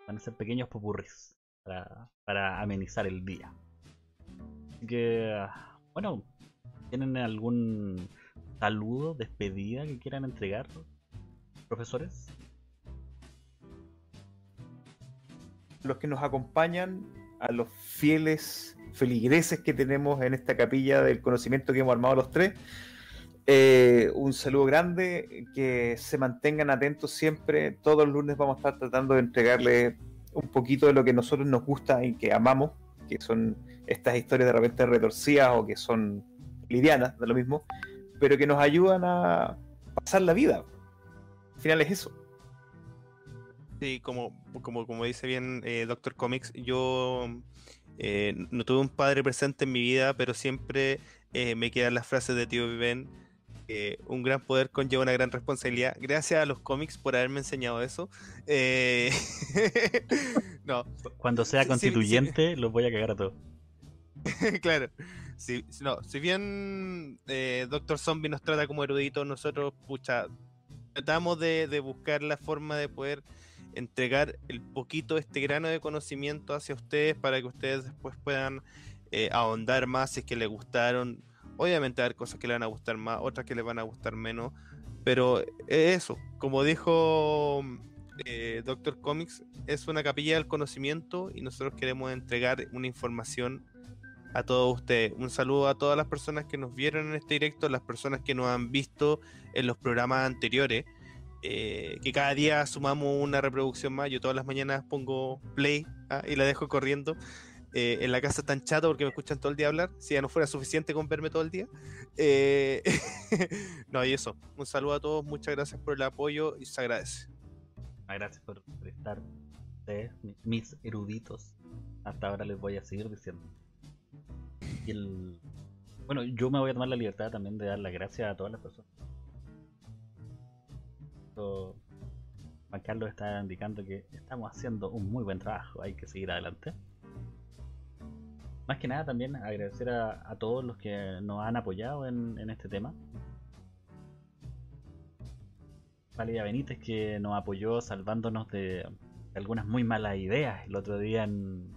van a ser pequeños popurris para, para amenizar el día. Así que, bueno, ¿tienen algún saludo, despedida que quieran entregar, profesores? Los que nos acompañan, a los fieles feligreses que tenemos en esta capilla del conocimiento que hemos armado los tres. eh, un saludo grande, que se mantengan atentos siempre. Todos los lunes vamos a estar tratando de entregarles un poquito de lo que nosotros nos gusta y que amamos, que son estas historias de repente retorcidas o que son livianas, de lo mismo, pero que nos ayudan a pasar la vida. Al final es eso. Sí, como, como, como dice bien eh, Doctor Comics, yo eh, no tuve un padre presente en mi vida, pero siempre eh, me quedan las frases de tío Viven. eh, un gran poder conlleva una gran responsabilidad. Gracias a los cómics por haberme enseñado eso. Eh, no, Cuando sea Sí, sí, constituyente, los voy a cagar a todos. claro. Si, no, si bien Doctor Zombie nos trata como eruditos, nosotros, pucha, tratamos de, de buscar la forma de poder entregar el poquito, este grano de conocimiento hacia ustedes para que ustedes después puedan eh, ahondar más si es que les gustaron. Obviamente hay cosas que les van a gustar más, otras que les van a gustar menos, pero es eso, como dijo eh, Doctor Comics, es una capilla del conocimiento y nosotros queremos entregar una información a todos ustedes. Un saludo a todas las personas que nos vieron en este directo, las personas que nos han visto en los programas anteriores. Eh, que cada día sumamos una reproducción más. Yo todas las mañanas pongo play ah, y la dejo corriendo. Eh, en la casa tan chato porque me escuchan todo el día hablar. Si ya no fuera suficiente con verme todo el día. Eh, no, y eso. Un saludo a todos. Muchas gracias por el apoyo y se agradece. Ah, Gracias por, por estar, mis eruditos. Hasta ahora les voy a seguir diciendo. Y. Bueno, yo me voy a tomar la libertad también de dar las gracias a todas las personas. Esto- Juan Carlos está indicando que estamos haciendo un muy buen trabajo, hay que seguir adelante. Más que nada también agradecer a, a todos los que nos han apoyado en, en este tema. Valeria Benítez que nos apoyó salvándonos de, algunas muy malas ideas el otro día en,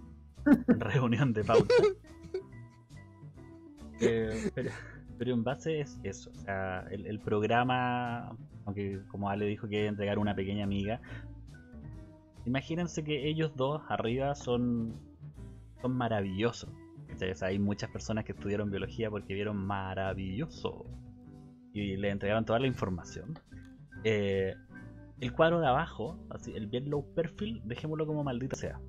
en reunión de pauta. Eh, pero, pero en base es eso, o sea, el, el programa, aunque como Ale dijo que entregar una pequeña amiga, imagínense que ellos dos arriba son, son maravillosos. hay muchas personas que estudiaron biología porque vieron maravilloso y le entregaron toda la información. Eh, el cuadro de abajo, así, el bien low perfil, dejémoslo como maldito sea.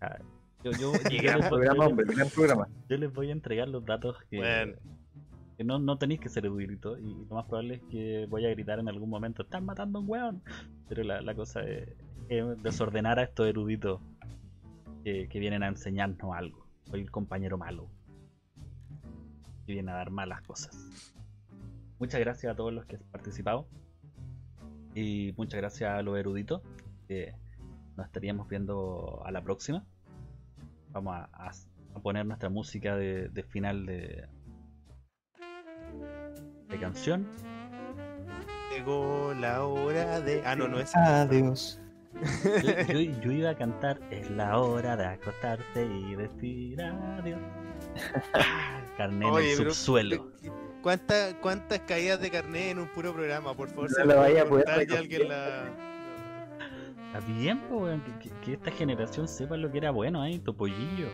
Ah, yo, yo, yo Gran les voy- yo les voy a entregar los datos que, Bueno. No, no tenéis que ser erudito y lo más probable es que voy a gritar en algún momento, están matando a un weón. Pero la, la cosa es, es desordenar a estos eruditos que, vienen a enseñarnos algo. Soy el compañero malo. Que viene a dar malas cosas. Muchas gracias a todos los que han participado. Y muchas gracias a los eruditos. Que nos estaríamos viendo a la próxima. Vamos a, poner nuestra música de final de, de canción. Llegó la hora de. Ah, no, no es. Adiós. Yo, yo- yo iba a cantar Es la hora de acostarte y decir adiós. Carné en el pero- subsuelo. ¿Cuántas, ¿Cuántas caídas de carnet en un puro programa? Por favor, No se lo vaya a poder y alguien la. Está bien, weón, que, que- esta generación sepa lo que era bueno ahí, Topollillo.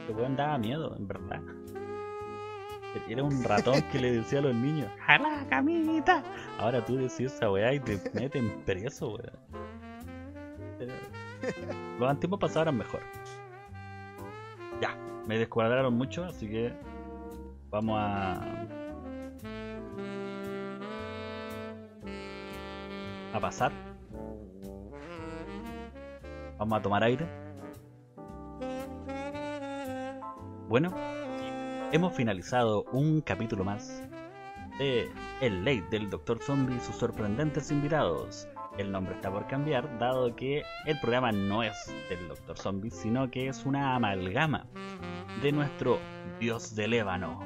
Este weón daba miedo, en verdad. Era un ratón que le decía a los niños, ¡Jala, camita! Ahora tú decís esa weá y te meten preso, weón. Pero Los antiguos pasados eran mejor. Ya, me descuadraron mucho, así que vamos a. a pasar. Vamos a tomar aire. Bueno, hemos finalizado un capítulo más de El Late del Dr. Zombie y sus sorprendentes invitados. El nombre está por cambiar, dado que el programa no es del Dr. Zombie, sino que es una amalgama de nuestro dios del ébano.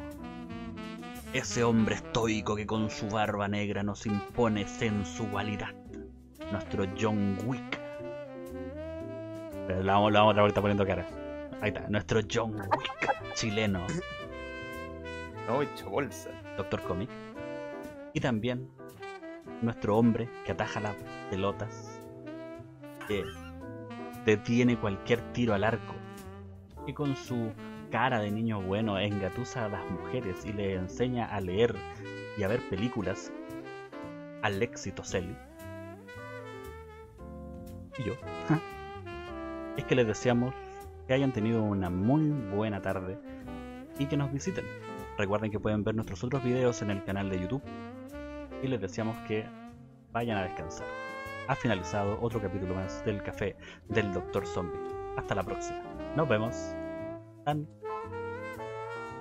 Ese hombre estoico que con su barba negra nos impone sensualidad. Nuestro John Wick. Pero la vamos, la vamos a otra vuelta poniendo cara. Ahí está, nuestro John Wick chileno, No, hecho bolsa. Doctor Comic. Y también nuestro hombre que ataja las pelotas, que detiene cualquier tiro al arco, y con su cara de niño bueno engatusa a las mujeres y le enseña a leer y a ver películas al éxito Selly. Y yo. es que les deseamos que hayan tenido una muy buena tarde y que nos visiten. Recuerden que pueden ver nuestros otros videos en el canal de YouTube y les deseamos que vayan a descansar. Ha finalizado otro capítulo más del café del Doctor Zombie. Hasta la próxima. Nos vemos.